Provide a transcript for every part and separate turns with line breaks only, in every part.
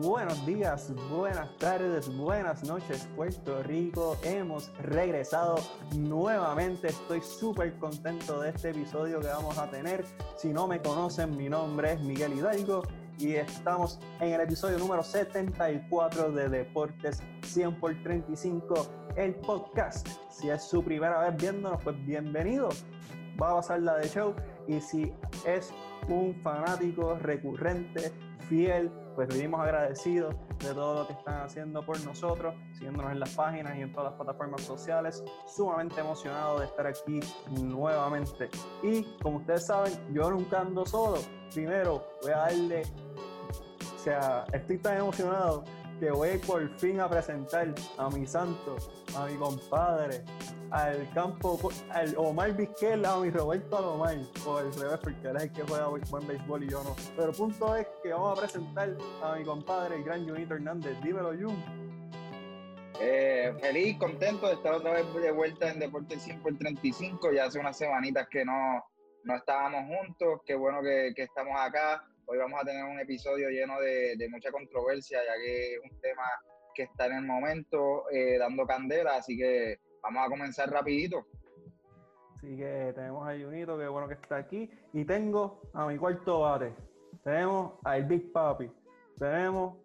buenos días, buenas tardes, buenas noches, Puerto Rico. Hemos regresado nuevamente. Estoy súper contento de este episodio que vamos a tener. Si no me conocen, mi nombre es Miguel Hidalgo y estamos en el episodio número 74 de Deportes 100 por 35, el podcast. Si es su primera vez viéndonos, pues bienvenido. Va a pasar la de show y si es un fanático recurrente, fiel, pues vivimos agradecidos de todo lo que están haciendo por nosotros, siguiéndonos en las páginas y en todas las plataformas sociales. Sumamente emocionado de estar aquí nuevamente. Y como ustedes saben, yo nunca ando solo. Primero voy a darle, o sea, estoy tan emocionado que voy por fin a presentar a mi santo, a mi compadre, al campo, al Omar Vizquel, a mi Roberto Alomar, o al revés, porque él es el que juega buen béisbol y yo no. Pero el punto es que vamos a presentar a mi compadre, el gran Junito Hernández. Dímelo, Jun.
Eh, feliz, contento de estar otra vez de vuelta en Deporte 100 por 35. Ya hace unas semanitas que no, no estábamos juntos. Qué bueno que, que, estamos acá. Hoy vamos a tener un episodio lleno de, de, mucha controversia, ya que es un tema que está en el momento eh, dando candela. Así que vamos a comenzar rapidito.
Así que tenemos a Junito, que bueno que está aquí. Y tengo a mi cuarto bate. Tenemos al Big Papi. Tenemos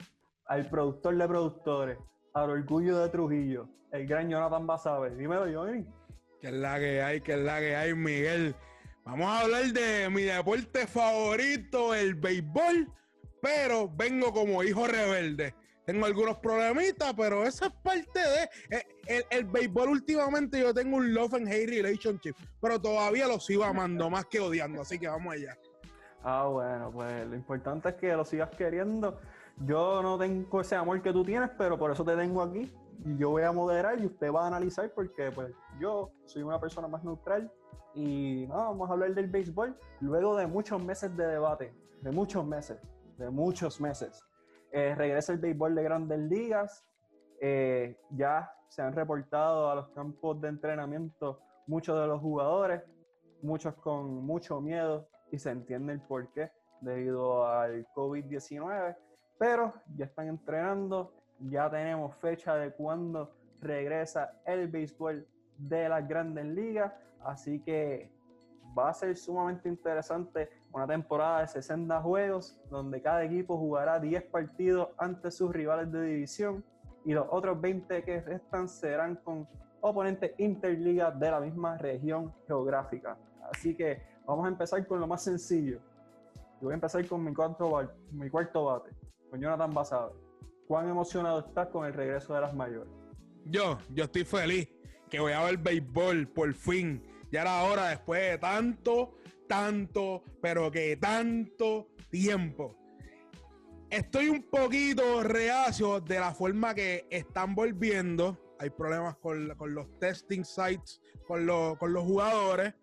al productor de productores, al orgullo de Trujillo, el gran Jonathan Basabe. Dímelo, Johnny.
Que es la que hay, que es la que hay, Miguel. Vamos a hablar de mi deporte favorito, el béisbol, pero vengo como hijo rebelde tengo algunos problemitas, pero esa es parte de. Eh, el, béisbol últimamente yo tengo un love and hate relationship, pero todavía lo sigo amando más que odiando, así que vamos allá.
Ah, bueno, pues lo importante es que lo sigas queriendo. Yo no tengo ese amor que tú tienes, pero por eso te tengo aquí. Y yo voy a moderar y usted va a analizar porque pues yo soy una persona más neutral y no, vamos a hablar del béisbol luego de muchos meses de debate, de muchos meses, de muchos meses. Eh, regresa el béisbol de grandes ligas. Eh, ya se han reportado a los campos de entrenamiento muchos de los jugadores, muchos con mucho miedo y se entiende el por qué debido al COVID-19, pero ya están entrenando, ya tenemos fecha de cuándo regresa el béisbol de las grandes ligas, así que va a ser sumamente interesante una temporada de 60 juegos donde cada equipo jugará 10 partidos ante sus rivales de división y los otros 20 que restan serán con oponentes interliga de la misma región geográfica. Así que vamos a empezar con lo más sencillo. Yo voy a empezar con mi cuarto, mi cuarto bate, con Jonathan Basado. ¿Cuán emocionado estás con el regreso de las mayores?
Yo, yo estoy feliz que voy a ver béisbol por fin ya era hora después de tanto, tanto, pero que tanto tiempo. Estoy un poquito reacio de la forma que están volviendo. Hay problemas con, los testing sites, con, con los jugadores.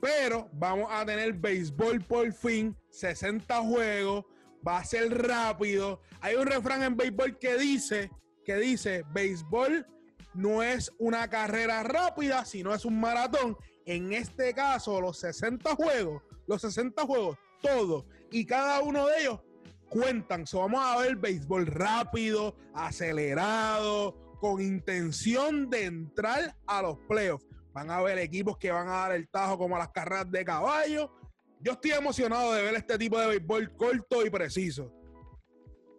Pero vamos a tener béisbol por fin, 60 juegos, va a ser rápido. Hay un refrán en béisbol que dice, que dice, béisbol no es una carrera rápida, sino es un maratón. En este caso, los 60 juegos, los 60 juegos, todos y cada uno de ellos cuentan. So, vamos a ver béisbol rápido, acelerado, con intención de entrar a los playoffs. Van a haber equipos que van a dar el tajo como las carreras de caballo. Yo estoy emocionado de ver este tipo de béisbol corto y preciso.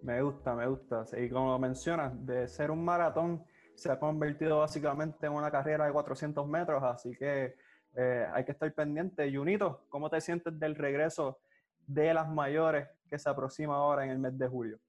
Me gusta, me gusta. Y como mencionas, de ser un maratón se ha convertido básicamente en una carrera de 400 metros, así que eh, hay que estar pendiente. Junito, ¿cómo te sientes del regreso de las mayores que se aproxima ahora en el mes de julio?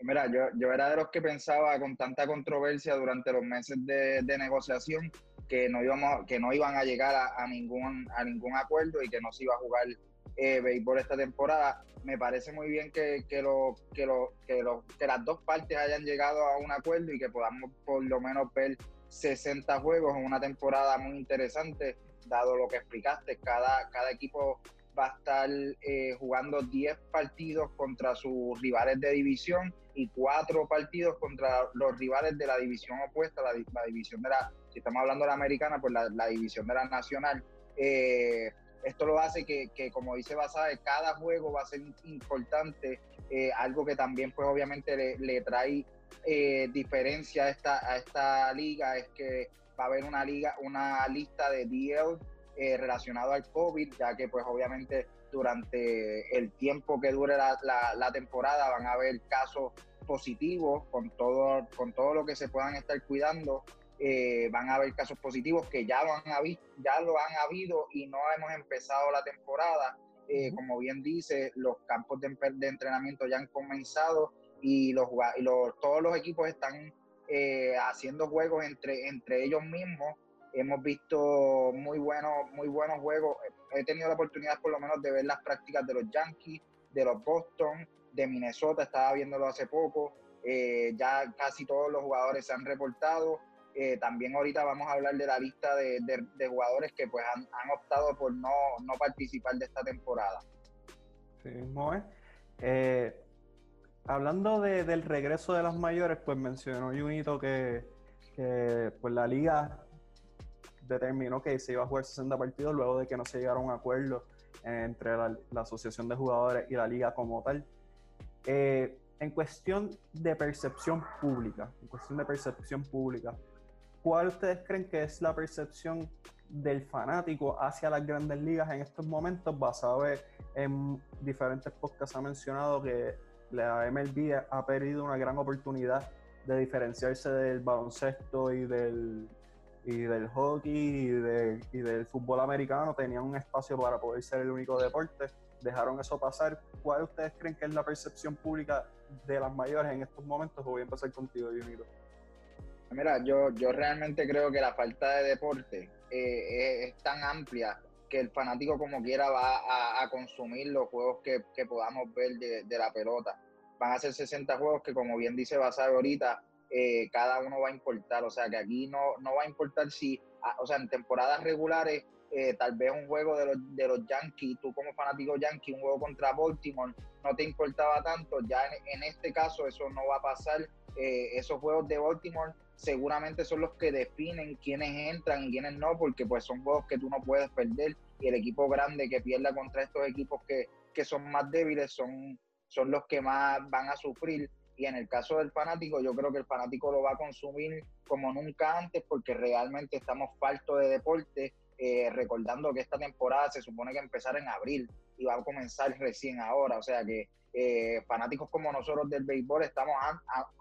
Mira, yo, yo era de los que pensaba con tanta controversia durante los meses de, de negociación que no, íbamos, que no iban a llegar a, a, ningún, a ningún acuerdo y que no se iba a jugar eh, béisbol esta temporada. Me parece muy bien que, que, lo, que, lo, que, las dos partes hayan llegado a un acuerdo y que podamos por lo menos ver 60 juegos en una temporada muy interesante, dado lo que explicaste. Cada, cada equipo va a estar eh, jugando 10 partidos contra sus rivales de división y 4 partidos contra los rivales de la división opuesta, la, división de la, si estamos hablando de la americana, pues la, la división de la nacional. Eh, esto lo hace que, como dice Basabe, cada juego va a ser importante, eh, algo que también pues obviamente le, trae eh, diferencia a esta, a esta liga, es que va a haber una liga, una lista de DL eh, relacionado al COVID, ya que pues obviamente durante el tiempo que dure la, la, temporada van a haber casos positivos con todo, con todo lo que se puedan estar cuidando. Eh, van a haber casos positivos que ya lo han, ya lo han habido y no hemos empezado la temporada. Eh, como bien dice, los campos de, entrenamiento ya han comenzado y, los, y los, todos los equipos están eh, haciendo juegos entre, entre ellos mismos. Hemos visto muy buenos, muy buenos juegos. He tenido la oportunidad por lo menos de ver las prácticas de los Yankees, de los Boston, de Minnesota, estaba viéndolo hace poco. ya casi todos los jugadores se han reportado. Eh, también ahorita vamos a hablar de la lista de, jugadores que pues han, optado por no, participar de esta temporada.
Sí, eh, hablando del regreso de las mayores, pues mencionó Junito que, que pues la liga determinó que se iba a jugar 60 partidos luego de que no se llegara a un acuerdo entre la, asociación de jugadores y la liga como tal. Eh, en cuestión de percepción pública, en cuestión de percepción pública, ¿cuál ustedes creen que es la percepción del fanático hacia las grandes ligas en estos momentos? Basado en diferentes podcasts ha mencionado que la MLB ha perdido una gran oportunidad de diferenciarse del baloncesto y del, y del hockey y, del fútbol americano. Tenían un espacio para poder ser el único deporte. Dejaron eso pasar. ¿Cuál ustedes creen que es la percepción pública de las mayores en estos momentos? Voy a empezar contigo, Junito.
Mira, yo, yo realmente creo que la falta de deporte eh, es, tan amplia que el fanático como quiera va a, consumir los juegos que, podamos ver de, la pelota. Van a ser 60 juegos que como bien dice Basar ahorita, eh, cada uno va a importar. O sea que aquí no, no va a importar si, ah, o sea, en temporadas regulares, eh, tal vez un juego de los, de los Yankees, tú como fanático Yankee, un juego contra Baltimore, no te importaba tanto. Ya en, este caso eso no va a pasar. esos juegos de Baltimore seguramente son los que definen quiénes entran y quiénes no, porque pues son juegos que tú no puedes perder y el equipo grande que pierda contra estos equipos que, son más débiles son, son los que más van a sufrir. Y en el caso del fanático, yo creo que el fanático lo va a consumir como nunca antes porque realmente estamos faltos de deporte. Eh, recordando que esta temporada se supone que empezar en abril y va a comenzar recién ahora. O sea que eh, fanáticos como nosotros del béisbol estamos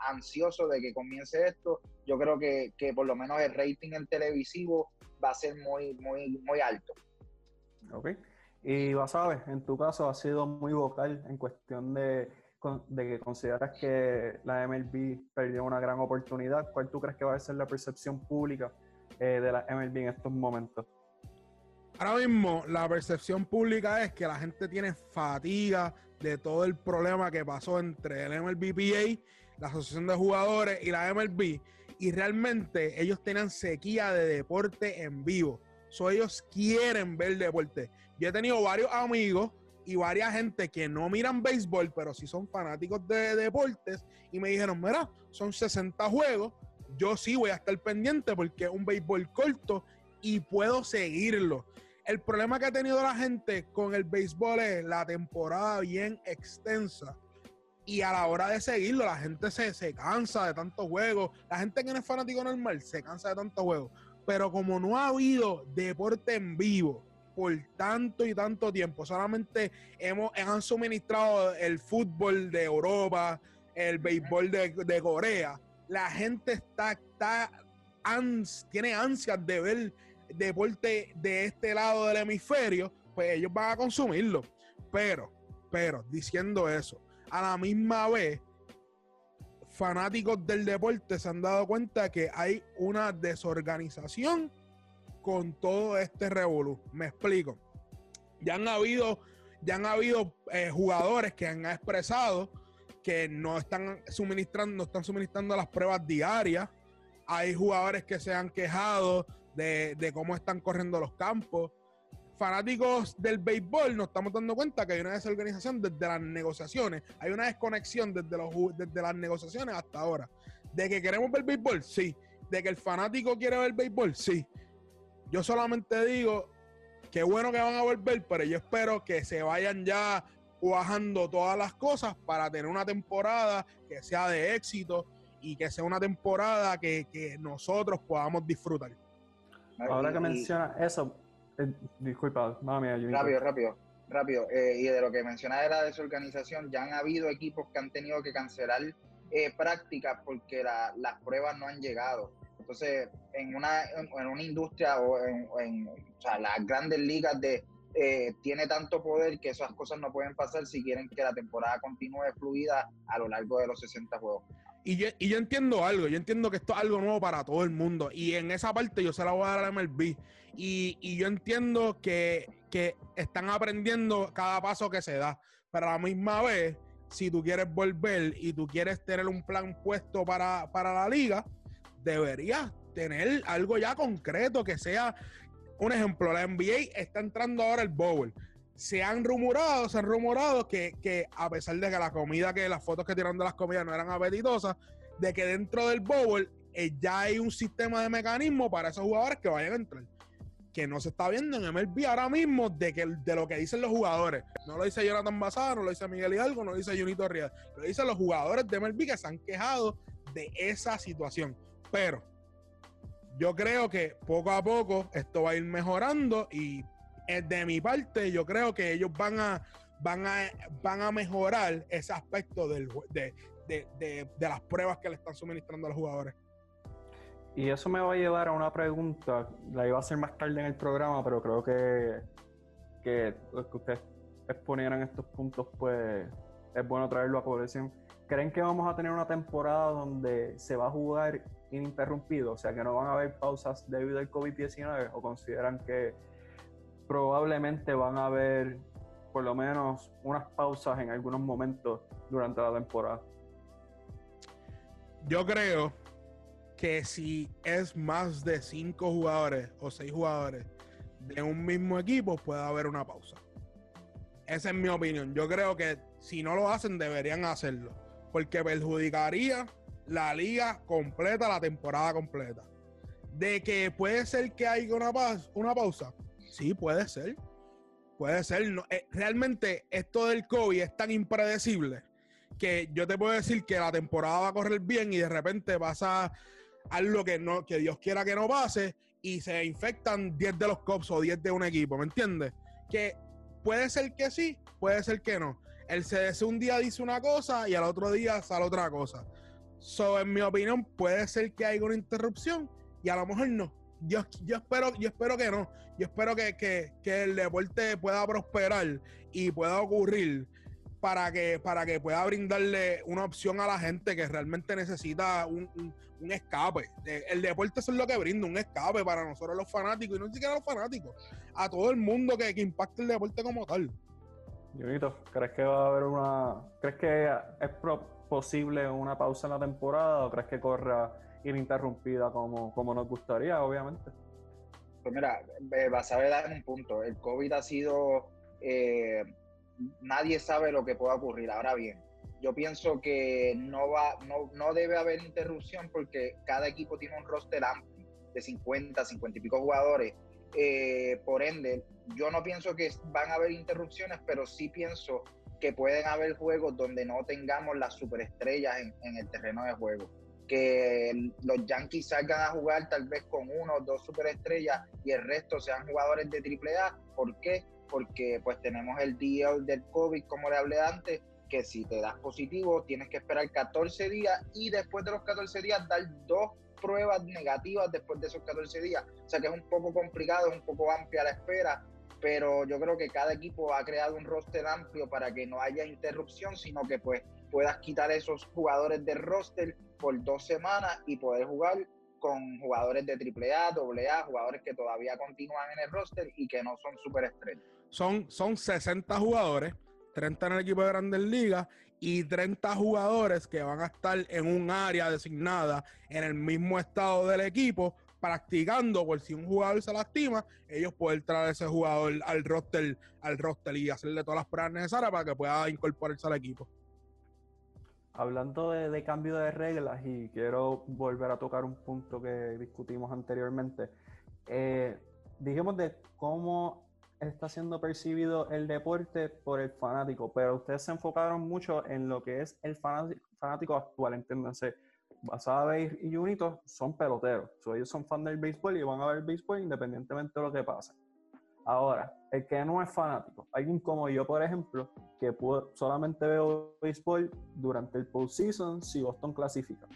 ansiosos de que comience esto. Yo creo que, por lo menos el rating en televisivo va a ser muy, muy, muy alto.
Ok. Y sabes, en tu caso ha sido muy vocal en cuestión de, de que consideras que la MLB perdió una gran oportunidad. ¿Cuál tú crees que va a ser la percepción pública eh, de la MLB en estos momentos?
Ahora mismo la percepción pública es que la gente tiene fatiga de todo el problema que pasó entre el MLBPA, la Asociación de Jugadores y la MLB. Y realmente ellos tenían sequía de deporte en vivo. So, ellos quieren ver deporte. Yo he tenido varios amigos y varias gente que no miran béisbol, pero sí son fanáticos de deportes. Y me dijeron, mira, son 60 juegos. Yo sí voy a estar pendiente porque es un béisbol corto y puedo seguirlo. El problema que ha tenido la gente con el béisbol es la temporada bien extensa. Y a la hora de seguirlo, la gente se, se cansa de tantos juegos. La gente que no es fanático normal se cansa de tantos juegos. Pero como no ha habido deporte en vivo por tanto y tanto tiempo, solamente hemos, han suministrado el fútbol de Europa, el béisbol de, Corea, la gente está, está tiene ansias de ver deporte de este lado del hemisferio, pues ellos van a consumirlo. Pero, pero, diciendo eso, a la misma vez, fanáticos del deporte se han dado cuenta que hay una desorganización con todo este revolú. Me explico. Ya han habido, ya han habido eh, jugadores que han expresado que no están suministrando, no están suministrando las pruebas diarias. Hay jugadores que se han quejado de, cómo están corriendo los campos. Fanáticos del béisbol nos estamos dando cuenta que hay una desorganización desde las negociaciones, hay una desconexión desde, los, desde las negociaciones hasta ahora. De que queremos ver béisbol, sí. De que el fanático quiere ver béisbol, sí. Yo solamente digo qué bueno que van a volver, pero yo espero que se vayan ya bajando todas las cosas para tener una temporada que sea de éxito y que sea una temporada que, que nosotros podamos disfrutar.
Ahora que menciona eso, eh, disculpa, mami,
Rápido, rápido, rápido. Eh, y de lo que menciona de la desorganización, ya han habido equipos que han tenido que cancelar eh, prácticas porque las pruebas no han llegado. Entonces, en una, en, una industria o en, o sea, las grandes ligas de, eh, tiene tanto poder que esas cosas no pueden pasar si quieren que la temporada continúe fluida a lo largo de los 60 juegos.
Y yo, y yo entiendo algo, yo entiendo que esto es algo nuevo para todo el mundo. Y en esa parte yo se la voy a dar a MLB. Y, y yo entiendo que, que están aprendiendo cada paso que se da. Pero a la misma vez, si tú quieres volver y tú quieres tener un plan puesto para, para la liga, deberías tener algo ya concreto que sea un ejemplo, la NBA está entrando ahora el bowl. Se han rumorado, se han rumorado que, que, a pesar de que la comida, que las fotos que tiraron de las comidas no eran apetitosas, de que dentro del bowl eh, ya hay un sistema de mecanismo para esos jugadores que vayan a entrar. Que no se está viendo en MLB ahora mismo de, que, de lo que dicen los jugadores. No lo dice Jonathan Basada, no lo dice Miguel Hidalgo, no lo dice Junito Ríos. Lo dicen los jugadores de MLB que se han quejado de esa situación. Pero yo creo que poco a poco esto va a ir mejorando y de mi parte yo creo que ellos van a van a van a mejorar ese aspecto del, de, de, las pruebas que le están suministrando a los jugadores.
Y eso me va a llevar a una pregunta, la iba a hacer más tarde en el programa, pero creo que, que que ustedes exponieran estos puntos, pues es bueno traerlo a colección. ¿Creen que vamos a tener una temporada donde se va a jugar ininterrumpido, o sea que no van a haber pausas debido al COVID-19 o consideran que probablemente van a haber por lo menos unas pausas en algunos momentos durante la temporada?
Yo creo que si es más de cinco jugadores o seis jugadores de un mismo equipo, puede haber una pausa. Esa es mi opinión. Yo creo que si no lo hacen, deberían hacerlo. Porque perjudicaría la liga completa, la temporada completa. De que puede ser que haya una, una pausa. Sí, puede ser. Puede ser. Eh, realmente esto del COVID es tan impredecible que yo te puedo decir que la temporada va a correr bien y de repente pasa algo que, no, que Dios quiera que no pase y se infectan 10 de los cops o 10 de un equipo, ¿me entiendes? Que puede ser que sí, puede ser que no. El CDC un día dice una cosa y al otro día sale otra cosa. So, en mi opinión, puede ser que haya una interrupción y a lo mejor no. Yo, espero, yo espero que no. Yo espero que, que, el deporte pueda prosperar y pueda ocurrir para que, para que pueda brindarle una opción a la gente que realmente necesita un, escape. El deporte es lo que brinda, un escape para nosotros los fanáticos, y no siquiera los fanáticos, a todo el mundo que, que impacte el deporte como tal.
Junito, ¿crees que va a haber una... ¿Crees que es posible una pausa en la temporada o crees que corra ininterrumpida como, como nos gustaría, obviamente?
Pues mira, eh, vas a ver en un punto. El COVID ha sido. Eh, nadie sabe lo que pueda ocurrir. Ahora bien, yo pienso que no, va, no, no debe haber interrupción porque cada equipo tiene un roster amplio de 50, 50 y pico jugadores. Eh, por ende, yo no pienso que van a haber interrupciones, pero sí pienso que pueden haber juegos donde no tengamos las superestrellas en, el terreno de juego. Que los Yankees salgan a jugar tal vez con uno o dos superestrellas y el resto sean jugadores de AAA. ¿Por qué? Porque pues tenemos el deal del COVID, como le hablé antes, que si te das positivo tienes que esperar 14 días y después de los 14 días dar dos pruebas negativas después de esos 14 días. O sea que es un poco complicado, es un poco amplia la espera pero yo creo que cada equipo ha creado un roster amplio para que no haya interrupción, sino que pues puedas quitar esos jugadores del roster por dos semanas y poder jugar con jugadores de AAA, AA, jugadores que todavía continúan en el roster y que no son superestrellas.
Son, son 60 jugadores, 30 en el equipo de Grandes Ligas y 30 jugadores que van a estar en un área designada en el mismo estado del equipo practicando por si un jugador se lastima, ellos pueden traer a ese jugador al roster, al roster y hacerle todas las pruebas necesarias para que pueda incorporarse al equipo.
Hablando de, cambio de reglas y quiero volver a tocar un punto que discutimos anteriormente, eh, dijimos de cómo está siendo percibido el deporte por el fanático, pero ustedes se enfocaron mucho en lo que es el fanático, actual, entiéndanse. Basabe y Junito son peloteros, ellos son fan del béisbol y van a ver béisbol independientemente de lo que pase. Ahora, el que no es fanático, alguien como yo, por ejemplo, que solamente veo béisbol durante el postseason si Boston clasifica.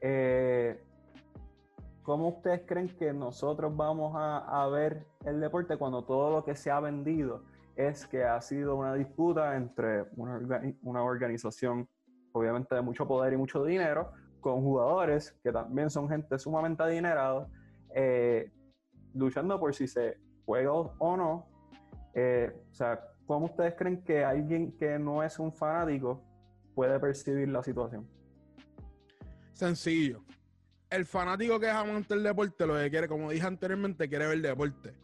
Eh, ¿Cómo ustedes creen que nosotros vamos a, ver el deporte cuando todo lo que se ha vendido es que ha sido una disputa entre una, organización, obviamente de mucho poder y mucho dinero, con jugadores que también son gente sumamente adinerada, eh, luchando por si se juega o no. Eh, o sea, ¿cómo ustedes creen que alguien que no es un fanático puede percibir la situación?
Sencillo. El fanático que es amante del deporte, lo que quiere, como dije anteriormente, quiere ver deporte.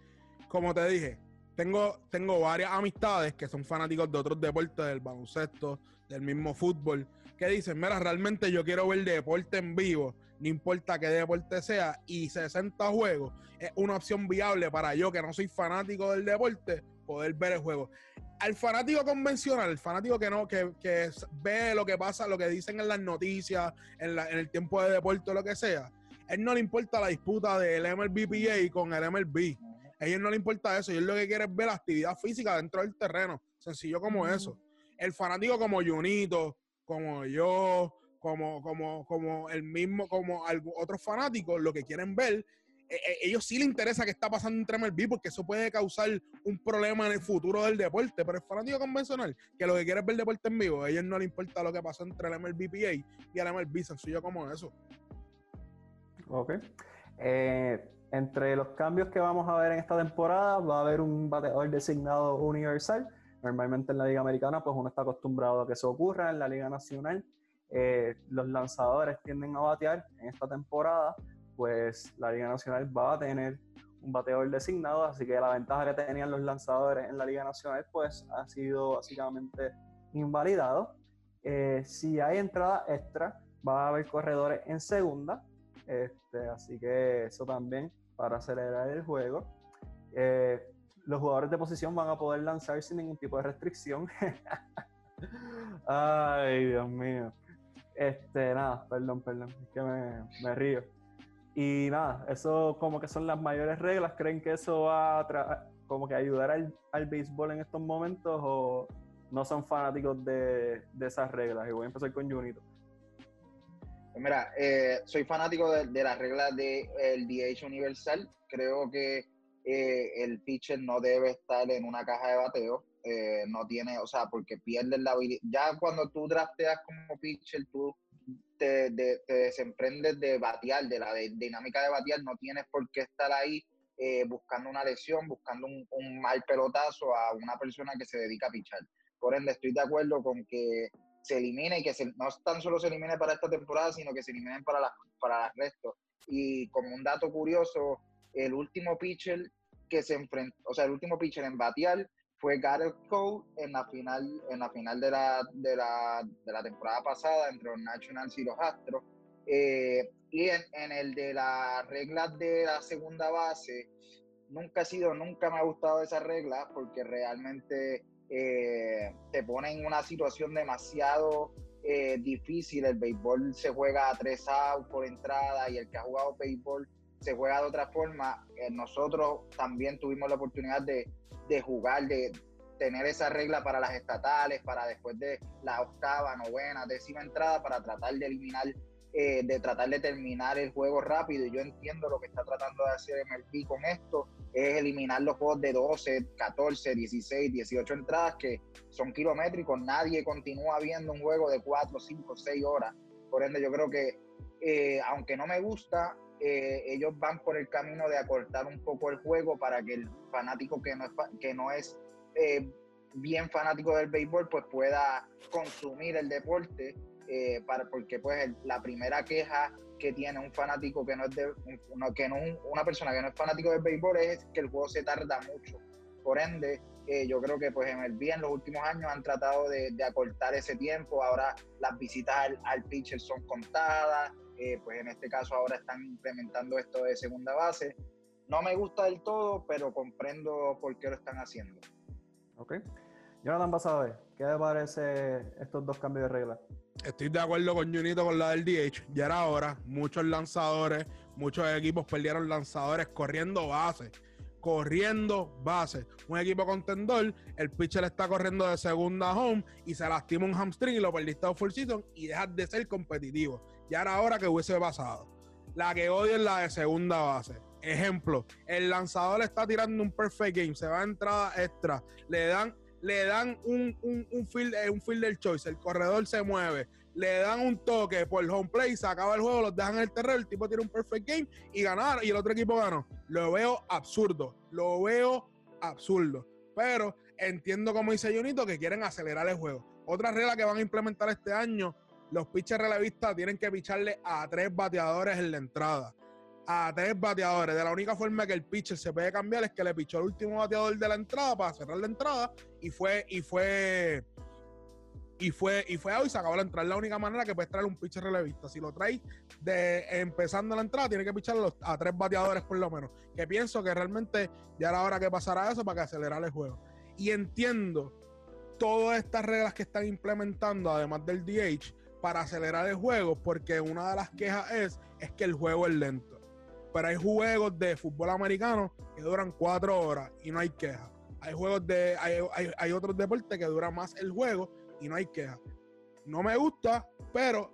Como te dije, tengo, tengo varias amistades que son fanáticos de otros deportes, del baloncesto, del mismo fútbol, que dicen, mira, realmente yo quiero ver deporte en vivo no importa qué deporte sea, y 60 juegos es una opción viable para yo, que no soy fanático del deporte, poder ver el juego. Al fanático convencional, el fanático que no, que, ve lo que pasa, lo que dicen en las noticias, en, el tiempo de deporte lo que sea, él no le importa la disputa del MLBPA con el MLB. A él no le importa eso. Él lo que quiere es ver la actividad física dentro del terreno. Sencillo como eso. El fanático como Junito, como yo, como, como, como el mismo, como otros fanáticos, lo que quieren ver, e, e, ellos sí les interesa qué está pasando entre MLB porque eso puede causar un problema en el futuro del deporte. Pero el fanático convencional, que lo que quiere es ver deporte en vivo, a ellos no les importa lo que pasó entre el MLBPA y el MLB, sencillo como eso.
Ok. Eh, entre los cambios que vamos a ver en esta temporada, va a haber un bateador designado universal. Normalmente en la Liga Americana, pues uno está acostumbrado a que eso ocurra. En la Liga Nacional, eh, los lanzadores tienden a batear en esta temporada, pues la Liga Nacional va a tener un bateador designado, así que la ventaja que tenían los lanzadores en la Liga Nacional pues ha sido básicamente invalidado. Eh, si hay entrada extra, va a haber corredores en segunda, este, así que eso también para acelerar el juego. Eh, los jugadores de posición van a poder lanzar sin ningún tipo de restricción. Ay, Dios mío. Este, nada, perdón, perdón, es que me, río. Y nada, eso como que son las mayores reglas. ¿Creen que eso va a como que ayudar al, al, béisbol en estos momentos o no son fanáticos de, esas reglas? Y voy a empezar con Junito.
Mira, eh, soy fanático de, las reglas del de, DH universal. Creo que eh, el pitcher no debe estar en una caja de bateo. Eh, no tiene, o sea, porque pierdes la habilidad. Ya cuando tú drafteas como pitcher, tú te, te, desemprendes de batear, de la dinámica de batear, no tienes por qué estar ahí eh, buscando una lesión, buscando un, mal pelotazo a una persona que se dedica a pichar. Por ende, estoy de acuerdo con que se elimine y que no tan solo se elimine para esta temporada, sino que se eliminen para las para. Y como un dato curioso, el último pitcher que se enfrentó, o sea, el último pitcher en batear fue Gareth Cole en la final, en la final de la, de la, de la temporada pasada entre los Nationals y los Astros. Eh, y en, el de las reglas de la segunda base, nunca ha sido, nunca me ha gustado esa regla porque realmente eh, te pone en una situación demasiado eh, difícil. El béisbol se juega a tres outs por entrada y el que ha jugado béisbol se juega de otra forma. nosotros también tuvimos la oportunidad de, de jugar, de tener esa regla para las estatales, para después de la octava, novena, décima entrada, para tratar de eliminar, eh, de tratar de terminar el juego rápido. Y yo entiendo lo que está tratando de hacer MLB con esto, es eliminar los juegos de 12, 14, 16, 18 entradas que son kilométricos. Nadie continúa viendo un juego de 4, 5, 6 horas. Por ende, yo creo que, eh, aunque no me gusta, eh, ellos van por el camino de acortar un poco el juego para que el fanático que no es, que no es eh, bien fanático del béisbol pues pueda consumir el deporte eh, para, porque pues la primera queja que tiene un fanático que no es de que no, una persona que no es fanático del béisbol es que el juego se tarda mucho. Por ende yo creo que pues en el bien los últimos años han tratado de, acortar ese tiempo. Ahora las visitas al, al pitcher son contadas eh, pues en este caso ahora están implementando esto de segunda base. no me gusta del todo, pero comprendo por qué lo están haciendo.
Ok. Jonathan Basabe, ¿qué te parece estos dos cambios de reglas?
Estoy de acuerdo con Junito con la del DH. Ya era hora. Muchos lanzadores, muchos equipos perdieron lanzadores corriendo bases. Corriendo bases. Un equipo contendor, el pitcher está corriendo de segunda home y se lastima un hamstring y lo perdiste a full season y dejas de ser competitivo. Ya era hora que hubiese pasado. La que odio es la de segunda base. Ejemplo, el lanzador está tirando un perfect game, se va a entrada extra, le dan le dan un, un, un, field, eh, un fielder choice, el corredor se mueve, le dan un toque por el home play, se acaba el juego, los dejan en el terreno, el tipo tiene un perfect game y ganar, y el otro equipo ganó. Lo veo absurdo, lo veo absurdo. Pero entiendo como dice Junito que quieren acelerar el juego. Otra regla que van a implementar este año, los pitchers relevistas tienen que picharle a tres bateadores en la entrada a tres bateadores. De la única forma que el pitcher se puede cambiar es que le pichó el último bateador de la entrada para cerrar la entrada y fue, y fue, y fue, y fue y se acabó la entrada. Es la única manera que puedes traer un pitcher relevista. Si lo traes de empezando la entrada, tiene que pichar a, tres bateadores por lo menos. Que pienso que realmente ya era hora que pasara eso para que acelerara el juego. Y entiendo todas estas reglas que están implementando, además del DH, para acelerar el juego, porque una de las quejas es, es que el juego es lento pero hay juegos de fútbol americano que duran cuatro horas y no hay queja. Hay juegos de, hay, otros deportes que dura más el juego y no hay queja. No me gusta, pero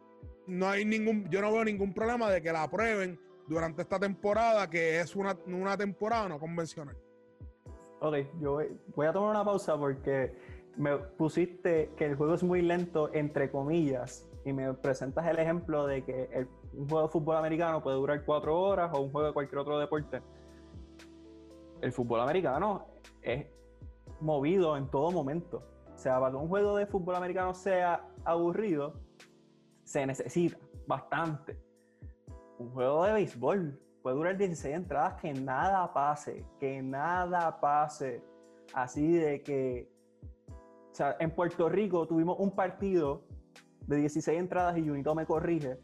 no hay ningún, yo no veo ningún problema de que la aprueben durante esta temporada, que es una, una temporada no convencional.
Ok, yo voy, a tomar una pausa porque me pusiste que el juego es muy lento, entre comillas, y me presentas el ejemplo de que el un juego de fútbol americano puede durar cuatro horas o un juego de cualquier otro deporte. El fútbol americano es movido en todo momento. O sea, para que un juego de fútbol americano sea aburrido, se necesita bastante. Un juego de béisbol puede durar 16 entradas, que nada pase, que nada pase. Así de que, o sea, en Puerto Rico tuvimos un partido de 16 entradas y Junito me corrige,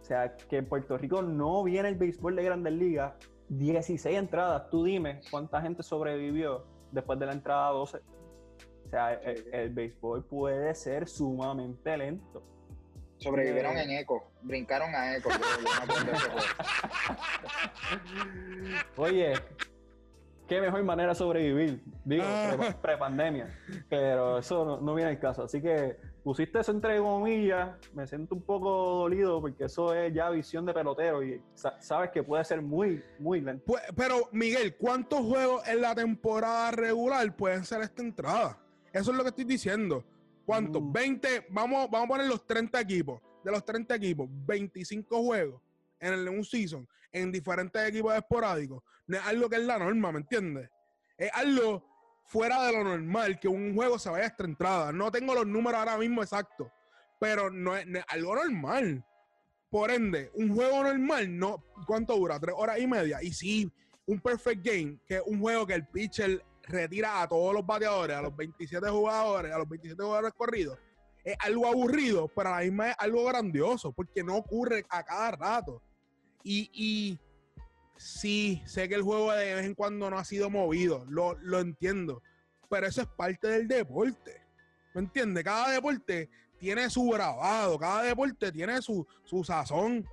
o sea, que en Puerto Rico no viene el béisbol de grandes ligas. 16 entradas. Tú dime cuánta gente sobrevivió después de la entrada 12. O sea, el, béisbol puede ser sumamente lento.
Sobrevivieron eh, en eco, brincaron a eco.
Oye, qué mejor manera de sobrevivir, digo, ah. pre-pandemia. Pero eso no, viene al caso. Así que pusiste eso entre comillas, me siento un poco dolido porque eso es ya visión de pelotero y sabes que puede ser muy, muy lento.
Pues, pero, Miguel, ¿cuántos juegos en la temporada regular pueden ser esta entrada? Eso es lo que estoy diciendo. ¿Cuántos? 20, mm. vamos, vamos a poner los 30 equipos. De los 30 equipos, 25 juegos en el, un season, en diferentes equipos esporádicos. No es algo que es la norma, ¿me entiendes? Es algo fuera de lo normal que un juego se vaya a esta entrada. No tengo los números ahora mismo exactos, pero no es, algo normal. Por ende, un juego normal, no, ¿cuánto dura? Tres horas y media. Y sí, un perfect game, que es un juego que el pitcher retira a todos los bateadores, a los 27 jugadores, a los 27 jugadores corridos, es algo aburrido, pero a la misma es algo grandioso, porque no ocurre a cada rato. Y, y Sí, sé que el juego de vez en cuando no ha sido movido, lo, lo entiendo, pero eso es parte del deporte. ¿Me entiendes? Cada deporte tiene su grabado, cada deporte tiene su, su sazón.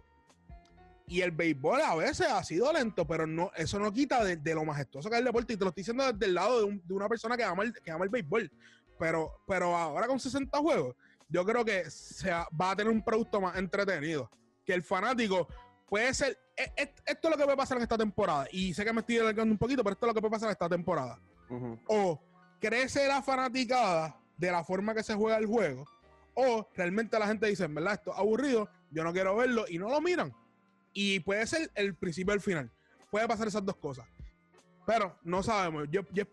Y el béisbol a veces ha sido lento, pero no, eso no quita de, lo majestuoso que es el deporte. Y te lo estoy diciendo desde el lado de, una persona que ama, el, que ama el béisbol. Pero, pero ahora con 60 juegos, yo creo que se va a tener un producto más entretenido. Que el fanático puede ser esto es lo que puede pasar en esta temporada. Y sé que me estoy alargando un poquito, pero esto es lo que puede pasar en esta temporada. O crece la fanaticada de la forma que se juega el juego, o realmente la gente dice, verdad, esto es aburrido, yo no quiero verlo, y no lo miran. Y puede ser el principio del final. Puede pasar esas dos cosas. Pero no sabemos. Yo, yo,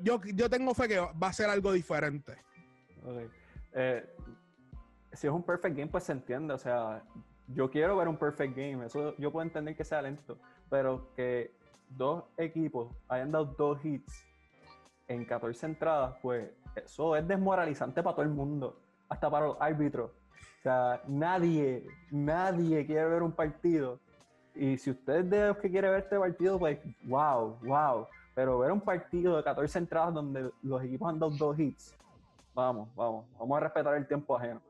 yo, yo, tengo fe que va a ser algo diferente.
Eh, si es un perfect game, pues se entiende. O sea, yo quiero ver un perfect game, eso yo puedo entender que sea lento, pero que dos equipos hayan dado dos hits en 14 entradas, pues eso es desmoralizante para todo el mundo, hasta para los árbitros. O sea, nadie, nadie quiere ver un partido y si usted es de los que quiere ver este partido, pues wow, wow. Pero ver un partido de 14 entradas donde los equipos han dado dos hits, vamos, vamos, vamos a respetar el tiempo ajeno.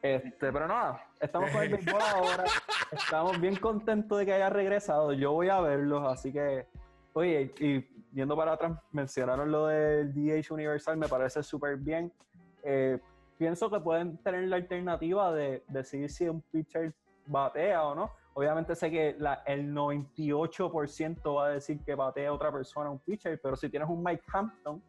Este, pero nada, estamos con el béisbol ahora. Estamos bien contentos de que haya regresado. Yo voy a verlos, así que, oye, y yendo para atrás, mencionaron lo del DH Universal, me parece súper bien. Eh, pienso que pueden tener la alternativa de decidir si un pitcher batea o no. Obviamente sé que la, el 98% va a decir que batea a otra persona un pitcher, pero si tienes un Mike Hampton,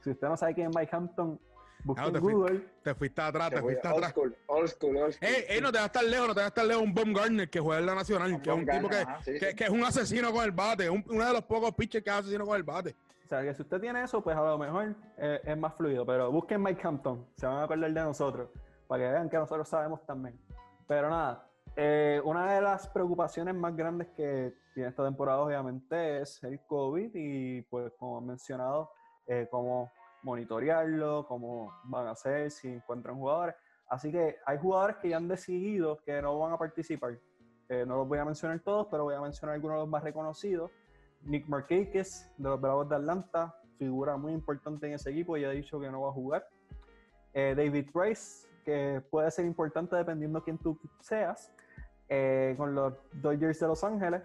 si usted no sabe quién es Mike Hampton, busque
Ah,
en
te,
Google.
fuiste, te fuiste atrás, te fuiste
old
atrás.
school, old school, old school.
Ey, ey, no te vas a estar lejos, no te vas a estar lejos un Bomb Garner que juega en la Nacional,
Un
que es un tipo que,
Gardner, ajá, sí,
que,
sí.
que es un asesino con el bate, un- uno de los pocos pitchers que es asesino con el bate.
O sea, que si usted tiene eso, pues a lo mejor eh, es más fluido. Pero busquen Mike Hampton, se van a acordar de nosotros, para que vean que nosotros sabemos también. Pero nada, eh, una de las preocupaciones más grandes que tiene esta temporada, obviamente, es el COVID y, pues, como han mencionado, eh, cómo monitorearlo, cómo van a hacer, si encuentran jugadores. Así que hay jugadores que ya han decidido que no van a participar. Eh, no los voy a mencionar todos, pero voy a mencionar algunos de los más reconocidos. Nick Markakis, de los Bravos de Atlanta, figura muy importante en ese equipo, ya ha dicho que no va a jugar. Eh, David Price, que puede ser importante dependiendo quién tú seas, eh, con los Dodgers de Los Ángeles,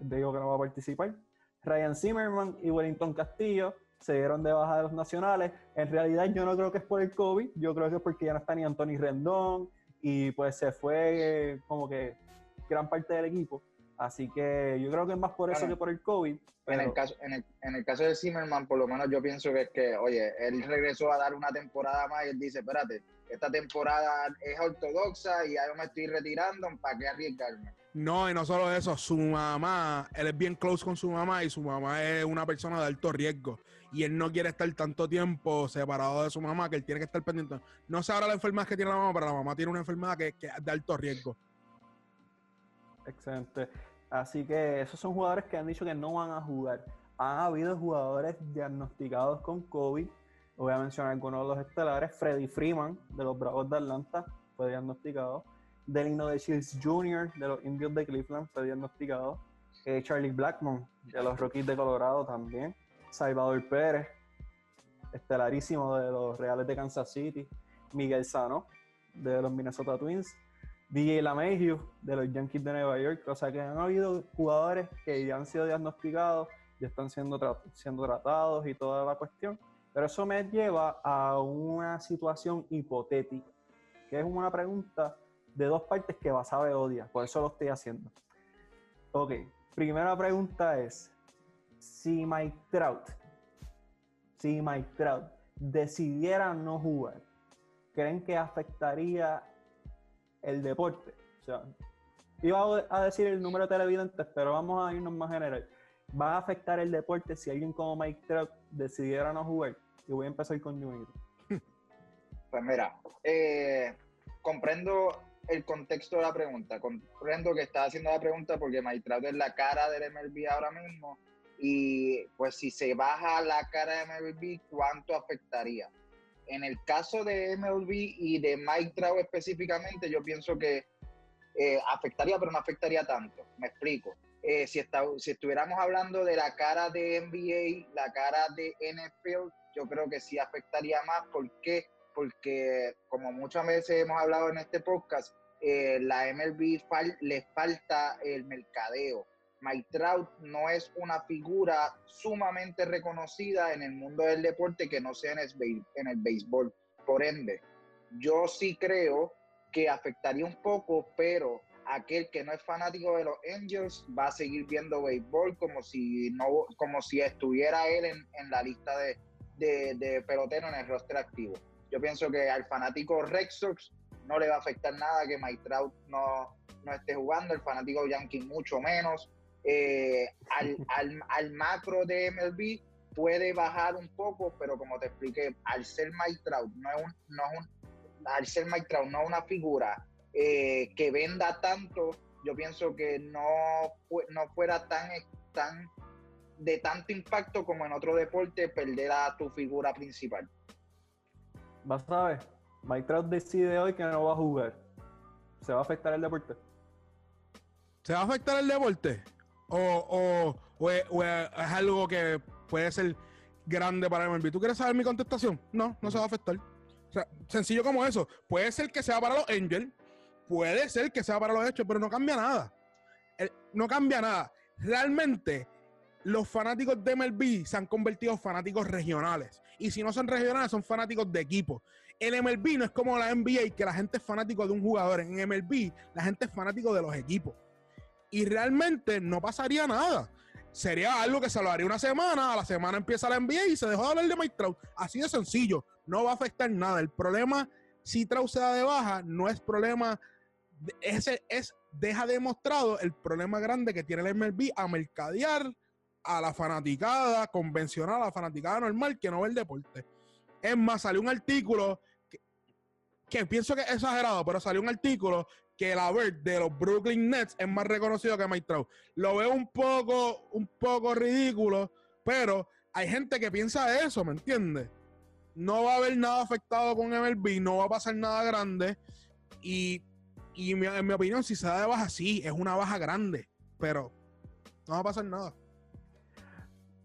digo que no va a participar. Ryan Zimmerman y Wellington Castillo se dieron de baja de los nacionales. En realidad yo no creo que es por el COVID, yo creo que es porque ya no está ni Anthony Rendón y pues se fue eh, como que gran parte del equipo. Así que yo creo que es más por eso
Bueno,
que por el COVID.
En el, caso, en, el, en el caso de Zimmerman, por lo menos yo pienso que es que, oye, él regresó a dar una temporada más y él dice, espérate, esta temporada es ortodoxa y ya yo me estoy retirando, ¿para qué arriesgarme?
No, y no solo eso, su mamá, él es bien close con su mamá y su mamá es una persona de alto riesgo. Y él no quiere estar tanto tiempo separado de su mamá que él tiene que estar pendiente. No sé ahora la enfermedad que tiene la mamá, pero la mamá tiene una enfermedad que, que es de alto riesgo.
Excelente. Así que esos son jugadores que han dicho que no van a jugar. Han habido jugadores diagnosticados con COVID. Voy a mencionar algunos de los estelares. Freddy Freeman, de los Bravos de Atlanta, fue diagnosticado. Delino de Shields Jr., de los Indios de Cleveland, fue diagnosticado. Eh, Charlie Blackmon, de los Rockies de Colorado también. Salvador Pérez, estelarísimo de los Reales de Kansas City. Miguel Sano, de los Minnesota Twins. DJ LaMahieu de los Yankees de Nueva York. O sea que han habido jugadores que ya han sido diagnosticados, ya están siendo, tra- siendo tratados y toda la cuestión. Pero eso me lleva a una situación hipotética, que es una pregunta de dos partes que Basabe odia. Por eso lo estoy haciendo. Ok, primera pregunta es, si Mike Trout, si Mike Trout decidiera no jugar, ¿creen que afectaría el deporte. O sea, iba a- decir el número de televidentes, pero vamos a irnos más general. ¿Va a afectar el deporte si alguien como Mike Trout decidiera no jugar? Y voy a empezar con Ñuito.
Pues mira, eh, comprendo el contexto de la pregunta, comprendo que está haciendo la pregunta porque Mike Trout es la cara del MLB ahora mismo y pues si se baja la cara de MLB, ¿cuánto afectaría? En el caso de MLB y de Mike Trout específicamente, yo pienso que eh, afectaría, pero no afectaría tanto. Me explico. Eh, si, está- si estuviéramos hablando de la cara de NBA, la cara de NFL, yo creo que sí afectaría más. ¿Por qué? Porque, como muchas veces hemos hablado en este podcast, eh, la MLB fal- le falta el mercadeo. Mike Trout no es una figura sumamente reconocida en el mundo del deporte que no sea en el, béisbol. Por ende, yo sí creo que afectaría un poco, pero aquel que no es fanático de los Angels va a seguir viendo béisbol como si no, como si estuviera él en, la lista de, de, de pelotero en el roster activo. Yo pienso que al fanático Red Sox no le va a afectar nada que Mike Trout no, no esté jugando, el fanático Yankee mucho menos. Eh, al, al, al macro de MLB puede bajar un poco, pero como te expliqué, al ser Mike Trout, no es un, no es un, al ser Mike Trout, no es una figura eh, que venda tanto, yo pienso que no, no fuera tan, tan de tanto impacto como en otro deporte perder a tu figura principal.
Vas a ver, Mike Trout decide hoy que no va a jugar. ¿Se va a afectar el deporte?
¿Se va a afectar el deporte? ¿O, o, es, algo que puede ser grande para MLB? ¿Tú quieres saber mi contestación? No, no se va a afectar. O sea, sencillo como eso. Puede ser que sea para los Angels, puede ser que sea para los Hechos, pero no cambia nada. no cambia nada. Realmente, los fanáticos de MLB se han convertido en fanáticos regionales. Y si no son regionales, son fanáticos de equipo. El MLB no es como la NBA, que la gente es fanático de un jugador. En MLB, la gente es fanático de los equipos. Y realmente no pasaría nada. Sería algo que se lo haría una semana, a la semana empieza la NBA y se dejó de hablar de Mike Trout. Así de sencillo. No va a afectar nada. El problema, si Trout se da de baja, no es problema. ese es, deja demostrado el problema grande que tiene el MLB a mercadear a la fanaticada convencional, a la fanaticada normal que no ve el deporte. Es más, salió un artículo que, pienso que es exagerado, pero salió un artículo que la Bird de los Brooklyn Nets es más reconocido que Mike Trout. Lo veo un poco, un poco ridículo, pero hay gente que piensa eso, ¿me entiendes? No va a haber nada afectado con MLB, no va a pasar nada grande. Y, y en mi opinión, si se da de baja, sí, es una baja grande, pero no va a pasar nada.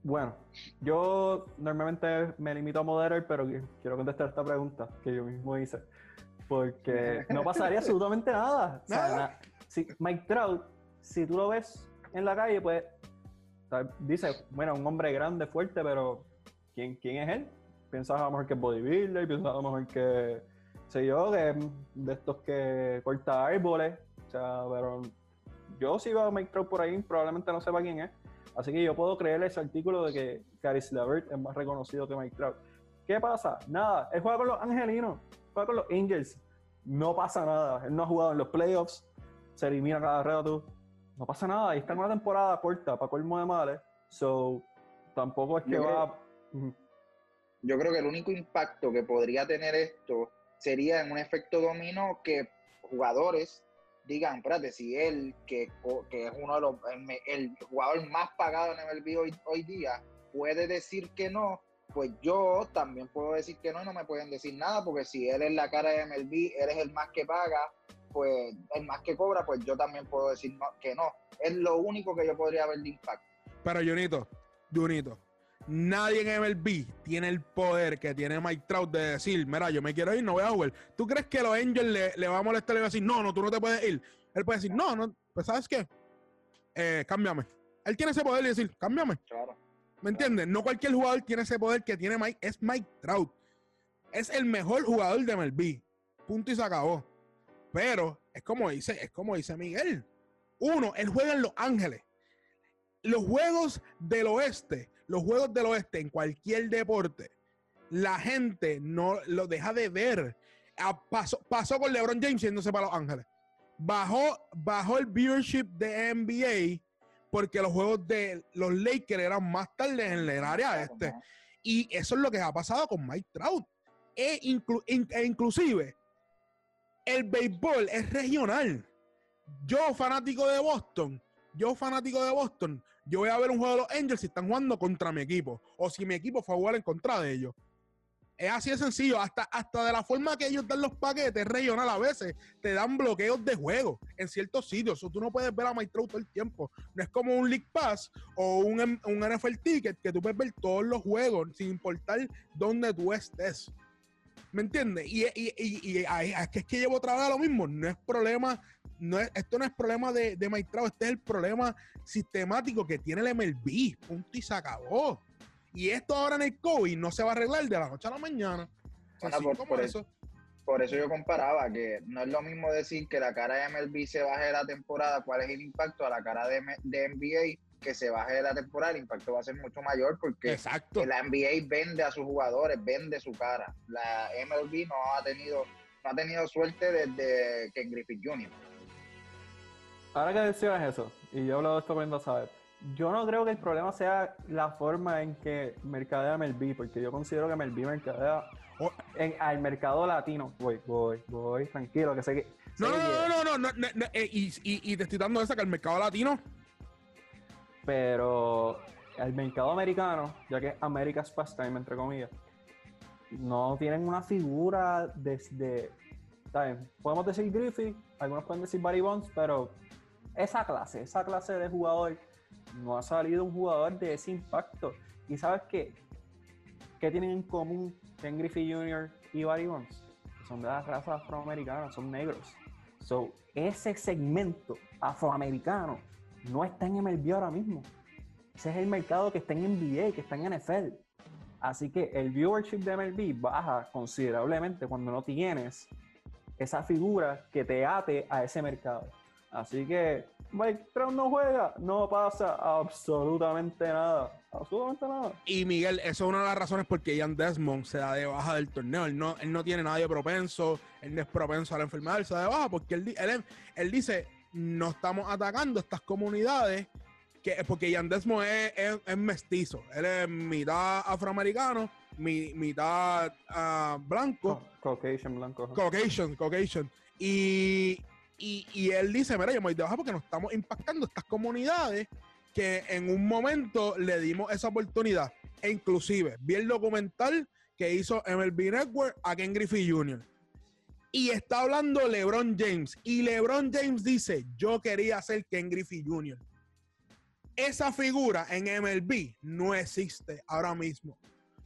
Bueno, yo normalmente me limito a moderar, pero quiero contestar esta pregunta que yo mismo hice. Porque no pasaría absolutamente nada. si Mike Trout, si tú lo ves en la calle, pues dice, bueno, un hombre grande, fuerte, pero ¿quién, quién es él? Piensas a lo mejor que es bodybuilder, piensas a lo mejor que, sé yo, que de estos que corta árboles. O sea, pero yo si veo a Mike Trout por ahí, probablemente no sepa quién es. Así que yo puedo creer ese artículo de que Caris LeVert es más reconocido que Mike Trout. ¿Qué pasa? Nada, él juega con los angelinos, juega con los Angels. No pasa nada. Él no ha jugado en los playoffs, se elimina cada rato. No pasa nada. Ahí está en una temporada corta para colmo de males. So, tampoco es que va.
Yo creo que el único impacto que podría tener esto sería en un efecto dominó que jugadores digan, espérate, si él, que, que es uno de los, el, jugador más pagado en MLB hoy, hoy día, puede decir que no, pues yo también puedo decir que no y no me pueden decir nada, porque si él es la cara de MLB, eres el más que paga, pues el más que cobra, pues yo también puedo decir que no. Es lo único que yo podría ver de impacto.
Pero Junito, Junito, Nadie en MLB tiene el poder que tiene Mike Trout de decir, mira, yo me quiero ir, no voy a jugar. ¿Tú crees que los Angels le, le va a molestar y va a decir, no, no, tú no te puedes ir? Él puede decir, no, no, pues ¿sabes qué? Eh, cámbiame. Él tiene ese poder de decir, cámbiame. Claro. ¿Me entiendes? No cualquier jugador tiene ese poder que tiene Mike, es Mike Trout. Es el mejor jugador de MLB. Punto y se acabó. Pero es como dice, es como dice Miguel. Uno, él juega en Los Ángeles. Los juegos del oeste los juegos del oeste en cualquier deporte, la gente no lo deja de ver. Ah, pasó, pasó con LeBron James yéndose para Los Ángeles. Bajó, bajó el viewership de NBA porque los juegos de los Lakers eran más tarde en el área este. Y eso es lo que ha pasado con Mike Trout. E, e inclusive, el béisbol es regional. Yo, fanático de Boston, yo, fanático de Boston, yo voy a ver un juego de los Angels si están jugando contra mi equipo o si mi equipo fue a jugar en contra de ellos. Es así de sencillo, hasta, hasta de la forma que ellos dan los paquetes regional a veces, te dan bloqueos de juego en ciertos sitios. O tú no puedes ver a Maestro todo el tiempo. No es como un League Pass o un, un NFL Ticket que tú puedes ver todos los juegos sin importar dónde tú estés. ¿Me entiendes? Y, y, y, y, es que llevo otra vez lo mismo. No es problema no esto no es problema de, de este es el problema sistemático que tiene el MLB. Punto y se acabó. Y esto ahora en el COVID no se va a arreglar de la noche a la mañana.
por, eso. por eso yo comparaba que no es lo mismo decir que la cara de MLB se baje de la temporada, cuál es el impacto a la cara de, de NBA que se baje de la temporada, el impacto va a ser mucho mayor porque la NBA vende a sus jugadores, vende su cara. La MLB no ha tenido, no ha tenido suerte desde Ken Griffith Jr.
Ahora que decías eso, y yo hablo de esto cuando sabes, yo no creo que el problema sea la forma en que mercadea MLB, porque yo considero que MLB mercadea en, al mercado latino. Voy, voy, voy, tranquilo, que sé que.
No, no, no, no, no, no, eh, y, y, te estoy dando esa que el mercado latino.
Pero el mercado americano, ya que America's Pastime, entre comillas, no tienen una figura desde. De, podemos decir Griffith, algunos pueden decir Barry Bonds, pero esa clase, esa clase de jugador, no ha salido un jugador de ese impacto. Y sabes qué? ¿Qué tienen en común Ken Griffey Jr. y Barry Bonds? Son de la raza afroamericana, son negros. So, ese segmento afroamericano no está en MLB ahora mismo. Ese es el mercado que está en NBA, que está en NFL. Así que el viewership de MLB baja considerablemente cuando no tienes esa figura que te ate a ese mercado. Así que Mike Trout no juega, no pasa absolutamente nada. Absolutamente nada.
Y Miguel, eso es una de las razones por qué Ian Desmond se da de baja del torneo. Él no, él no tiene nadie propenso, él no es propenso a la enfermedad, él se da de baja porque él, él, él dice, no estamos atacando estas comunidades, que, porque Ian Desmond es, es, mestizo, él es mitad afroamericano, mi, mitad uh, blanco.
Caucasian, blanco.
Caucasian, Caucasian. Y, y, él dice, mira, yo me voy de baja porque nos estamos impactando estas comunidades que en un momento le dimos esa oportunidad. E inclusive, vi el documental que hizo MLB Network a Ken Griffey Jr. Y está hablando LeBron James. Y LeBron James dice, yo quería ser Ken Griffey Jr. Esa figura en MLB no existe ahora mismo.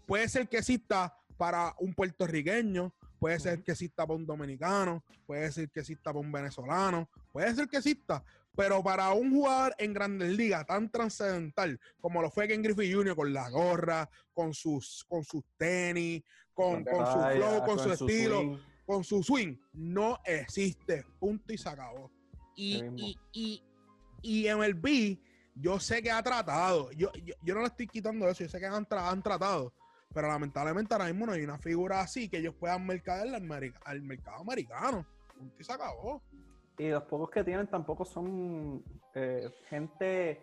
Puede ser que exista para un puertorriqueño, puede ser que exista para un dominicano, puede ser que exista para un venezolano, puede ser que exista, pero para un jugador en Grandes Ligas tan trascendental como lo fue Ken Griffey Jr. con la gorra, con sus, con sus tenis, con, con su flow, con, su, estilo, con su swing, no existe. Punto y se acabó. Y, y, y, y MLB, yo sé que ha tratado, yo, yo, no le estoy quitando eso, yo sé que han, han tratado, pero lamentablemente ahora mismo no hay una figura así que ellos puedan mercader al, al mercado americano. Y se acabó.
Y los pocos que tienen tampoco son eh, gente,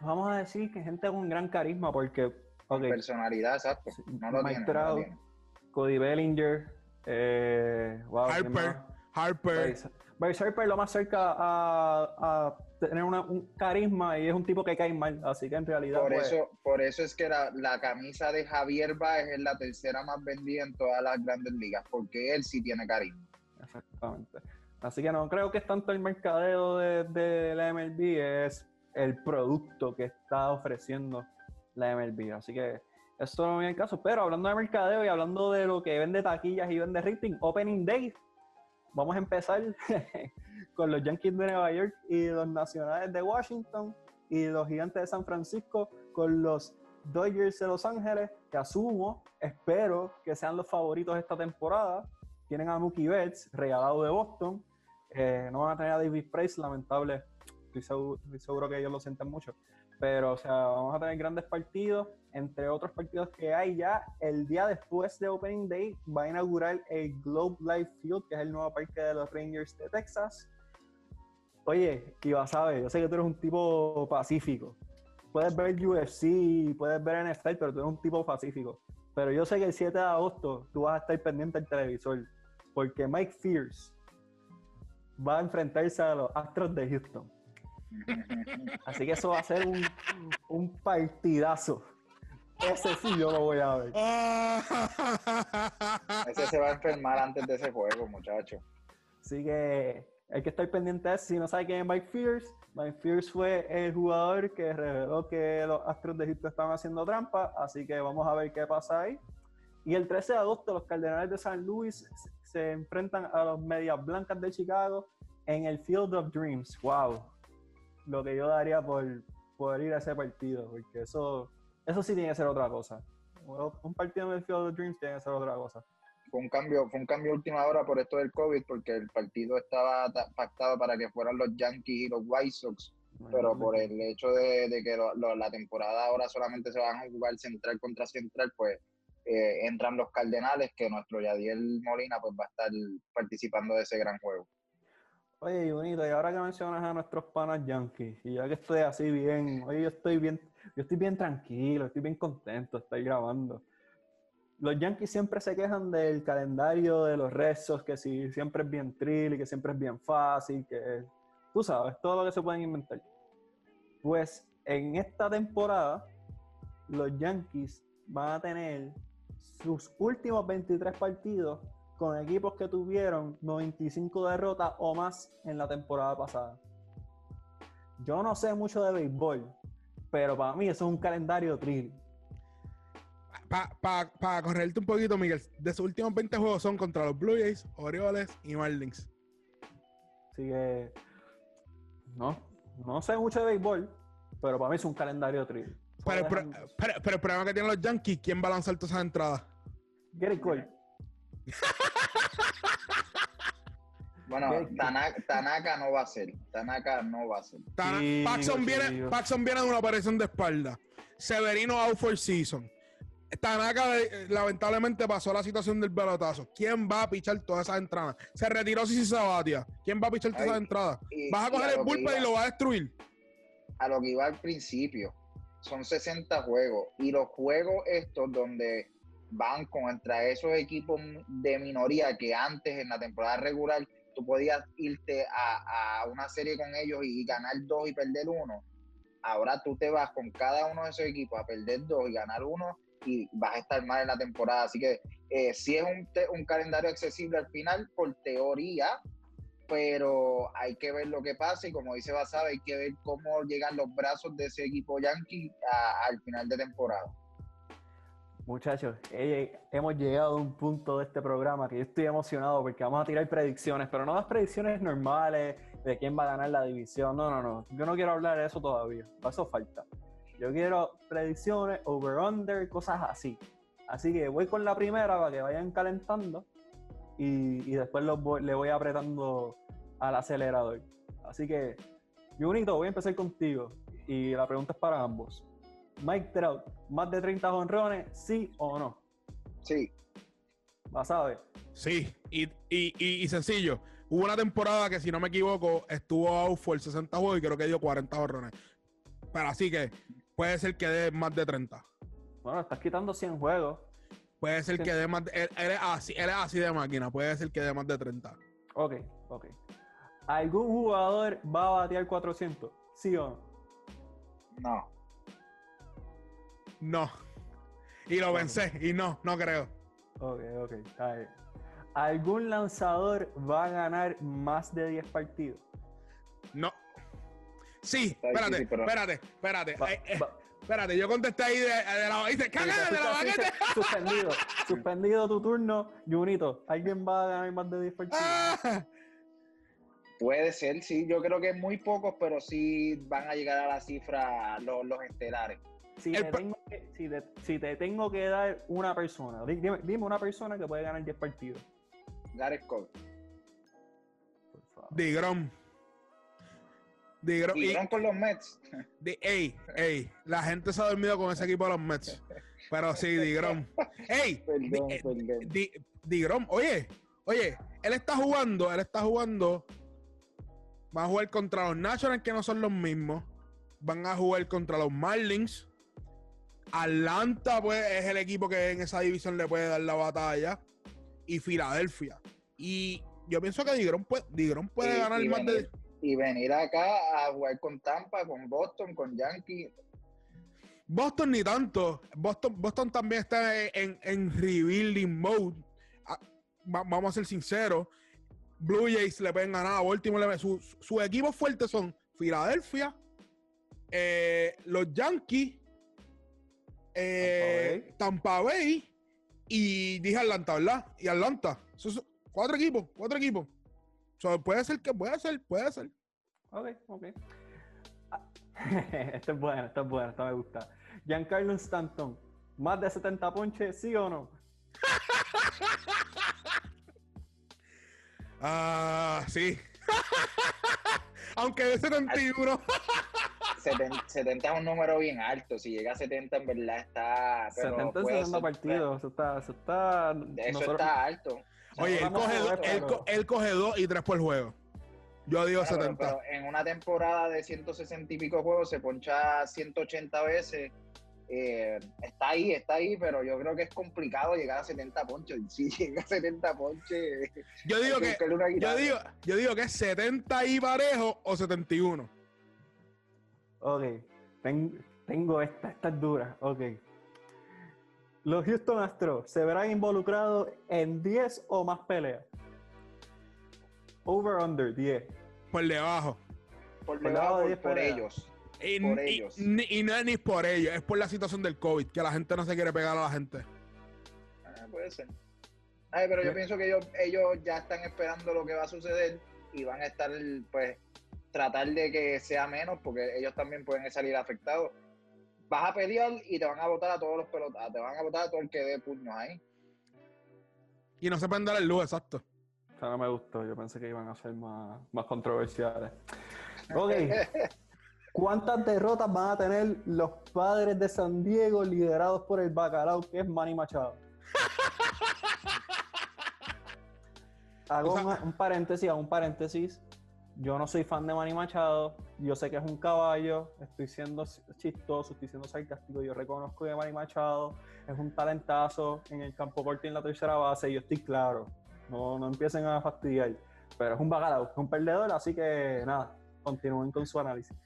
vamos a decir que gente con gran carisma, porque.
Personalidad, exacto.
No lo Mike Cody Bellinger, eh,
Harper, Harper.
Bryce Harper lo más cerca a, tener un carisma y es un tipo que cae mal, así que en realidad...
Por, pues eso, por eso es que la, la, camisa de Javier Baez es la tercera más vendida en todas las grandes ligas, porque él sí tiene carisma.
Exactamente. Así que no creo que es tanto el mercadeo de, la MLB, es el producto que está ofreciendo la MLB. Así que eso no es el caso. Pero hablando de mercadeo y hablando de lo que vende taquillas y vende rating, Opening Day, vamos a empezar con los Yankees de Nueva York y los Nacionales de Washington y los Gigantes de San Francisco con los Dodgers de Los Ángeles, que asumo, espero que sean los favoritos esta temporada. Tienen a Mookie Betts, regalado de Boston, eh, no van a tener a David Price, lamentable. Estoy seguro, que ellos lo sienten mucho. Pero, o sea, vamos a tener grandes partidos. Entre otros partidos que hay ya, el día después de Opening Day va a inaugurar el Globe Life Field, que es el nuevo parque de los Rangers de Texas. Oye, Kiva sabe, yo sé que tú eres un tipo pacífico. Puedes ver UFC, puedes ver NFL, pero tú eres un tipo pacífico. Pero yo sé que el 7 de agosto tú vas a estar pendiente del televisor. Porque Mike Fierce va a enfrentarse a los Astros de Houston. Así que eso va a ser un, un partidazo. Ese sí yo lo voy a ver.
Ese se va a enfermar antes de ese juego, muchacho.
Así que hay que estar pendiente. Si no sabe quién es Mike Fierce, Mike Fierce fue el jugador que reveló que los Astros de Houston estaban haciendo trampa. Así que vamos a ver qué pasa ahí. Y el 13 de agosto, los Cardenales de San Luis se enfrentan a los Medias Blancas de Chicago en el Field of Dreams. ¡Wow! Lo que yo daría por poder ir a ese partido, porque eso, eso sí tiene que ser otra cosa. Un partido en el Field of Dreams tiene que ser otra cosa.
Fue un cambio, fue un cambio última hora por esto del COVID, porque el partido estaba pactado para que fueran los Yankees y los White Sox, pero por el hecho de, que la temporada ahora solamente se van a jugar central contra central, pues eh, entran los Cardenales, que nuestro Yadiel Molina pues va a estar participando de ese gran juego.
Oye, bonito, y ahora que mencionas a nuestros panas Yankees, y ya que estoy así bien, oye, yo estoy bien, yo estoy bien tranquilo, estoy bien contento estar grabando. Los Yankees siempre se quejan del calendario de los rezos, que si siempre es bien trill y que siempre es bien fácil, que tú sabes, todo lo que se pueden inventar. Pues en esta temporada, los Yankees van a tener sus últimos 23 partidos con equipos que tuvieron 95 derrotas o más en la temporada pasada. yo no sé mucho de béisbol, pero para mí eso es un calendario trill.
Para correrte un poquito, Miguel, de sus últimos 20 juegos son contra los Blue Jays, Orioles y Marlins.
Así que no, no sé mucho de béisbol, pero para mí es un calendario trill.
Pero, pero, el problema que tienen los Yankees, ¿quién va a lanzar todas esas entradas?
Gary Cole.
Bueno, Tanaka, no va a ser. Tanaka no va a ser.
Paxson, viene, Paxson viene de una aparición de espalda. Severino out for season. Tanaka eh, lamentablemente pasó la situación del pelotazo. ¿Quién va a pichar todas esas entradas? Se retiró Sisi Sabatia. ¿Quién va a pichar todas esas entradas? ¿Vas a coger el bullpen y lo vas a destruir?
A lo que iba al principio. Son 60 juegos. Y los juegos estos donde van contra esos equipos de minoría que antes en la temporada regular podías irte a, una serie con ellos y ganar dos y perder uno. Ahora tú te vas con cada uno de esos equipos a perder dos y ganar uno y vas a estar mal en la temporada. Así que eh, sí es un, un calendario accesible al final, por teoría, pero hay que ver lo que pasa y como dice Basada, hay que ver cómo llegan los brazos de ese equipo yankee al final de temporada.
Muchachos, hemos llegado a un punto de este programa que yo estoy emocionado porque vamos a tirar predicciones, pero no las predicciones normales de quién va a ganar la división. No, no, no. Yo no quiero hablar de eso todavía. Para eso falta. Yo quiero predicciones, over-under, cosas así. Así que voy con la primera para que vayan calentando y, después le voy apretando al acelerador. Así que, Junito, voy a empezar contigo y la pregunta es para ambos. Mike Trout, más de 30 honrones, sí o no?
Sí.
Vas a ver.
Sí, y, y, y, sencillo. Hubo una temporada que, si no me equivoco, estuvo out for 60 juegos y creo que dio 40 honrones. Pero así que puede ser que dé más de 30.
Bueno, estás quitando 100 juegos.
Puede ser que dé más de, él, es así, él es así de máquina. Puede ser que dé más de 30.
Ok, ok. ¿Algún jugador va a batear 400? ¿Sí o no?
No.
No. Y lo vencé, y no, no creo.
Ok, ok, ¿Algún lanzador va a ganar más de 10 partidos?
No. Sí, espérate, espérate, espérate. Eh, eh, espérate, yo contesté ahí de, la dice, de la baqueta.
Suspendido, suspendido tu turno, Junito. ¿Alguien va a ganar más de 10 partidos? Ah.
Puede ser, sí. Yo creo que muy pocos, pero sí van a llegar a la cifra los, los estelares.
Si, te tengo que, si, te, tengo que dar una persona, dime, dime, una persona que puede ganar 10 partidos.
Gareth Cole.
Digrom.
Digrom. Digrom con los Mets.
ey, ey, la gente se ha dormido con ese equipo de los Mets. Pero sí, Digrom. ey, eh, Digrom, oye, oye, él está jugando, él está jugando. Va a jugar contra los Nationals que no son los mismos. Van a jugar contra los Marlins Atlanta pues, es el equipo que en esa división le puede dar la batalla. Y Filadelfia. Y yo pienso que Digron puede, puede ganar más de.
Y venir acá a jugar con Tampa, con Boston, con Yankees.
Boston ni tanto. Boston, Boston también está en, en rebuilding mode. Ah, vamos a ser sinceros. Blue Jays le pueden ganar a Baltimore. Sus su equipos fuertes son Filadelfia, eh, los Yankees eh, Tampa, Bay. y dije Atlanta, ¿verdad? Y Atlanta. cuatro equipos, cuatro equipos. puede ser que puede ser, puede ser.
Ok, ok. esto es bueno, esto es bueno, esto me gusta. Giancarlo Stanton, ¿más de 70 ponches, sí o no?
ah, sí. Aunque de 71.
70, es un número bien alto. Si llega a 70, en verdad está.
70 en 60 partidos. Eso está. Eso está,
eso está alto.
Oye, él coge, dos, él, coge dos y tres por juego. Yo digo 70.
Pero, en una temporada de 160 y pico juegos se poncha 180 veces. Eh, está ahí, está ahí, pero yo creo que es complicado llegar a 70 ponches. Si llega a 70 ponches.
Yo digo que, yo digo, yo digo que es 70 y parejo o 71.
Ok, tengo esta, esta es dura. Ok. Los Houston Astros se verán involucrados en 10 o más peleas. Over under 10.
Por debajo.
por,
Por
debajo
debajo de
por,
10
por
peleas.
ellos.
Y,
Por
y-
ellos.
ni- y no es ni por ellos, es por la situación del COVID, que la gente no se quiere pegar a la gente.
Ah, puede ser. Ay, pero yo
Sí.
pienso que ellos, ellos ya están esperando lo que va a suceder y van a estar, pues, tratar de que sea menos porque ellos también pueden salir afectados. Vas a pelear y te van a botar a todos los pelotas, te van a botar a todo el que dé puños ahí.
Y no se pueden dar el luz, exacto.
O sea, no me gustó. Yo pensé que iban a ser más, más controversiales. Ok. ¿Cuántas derrotas van a tener los padres de San Diego liderados por el bacalao que es Manny Machado? Hago
O sea-
un, un paréntesis, hago un paréntesis. Yo no soy fan de Manny Machado. Yo sé que es un caballo. Estoy siendo chistoso, estoy siendo sarcástico. Yo reconozco que Manny Machado es un talentazo en el campo corto y en la tercera base. Yo estoy claro. No, no empiecen a fastidiar. Pero es un bacalao, es un perdedor. Así que nada, continúen con su análisis.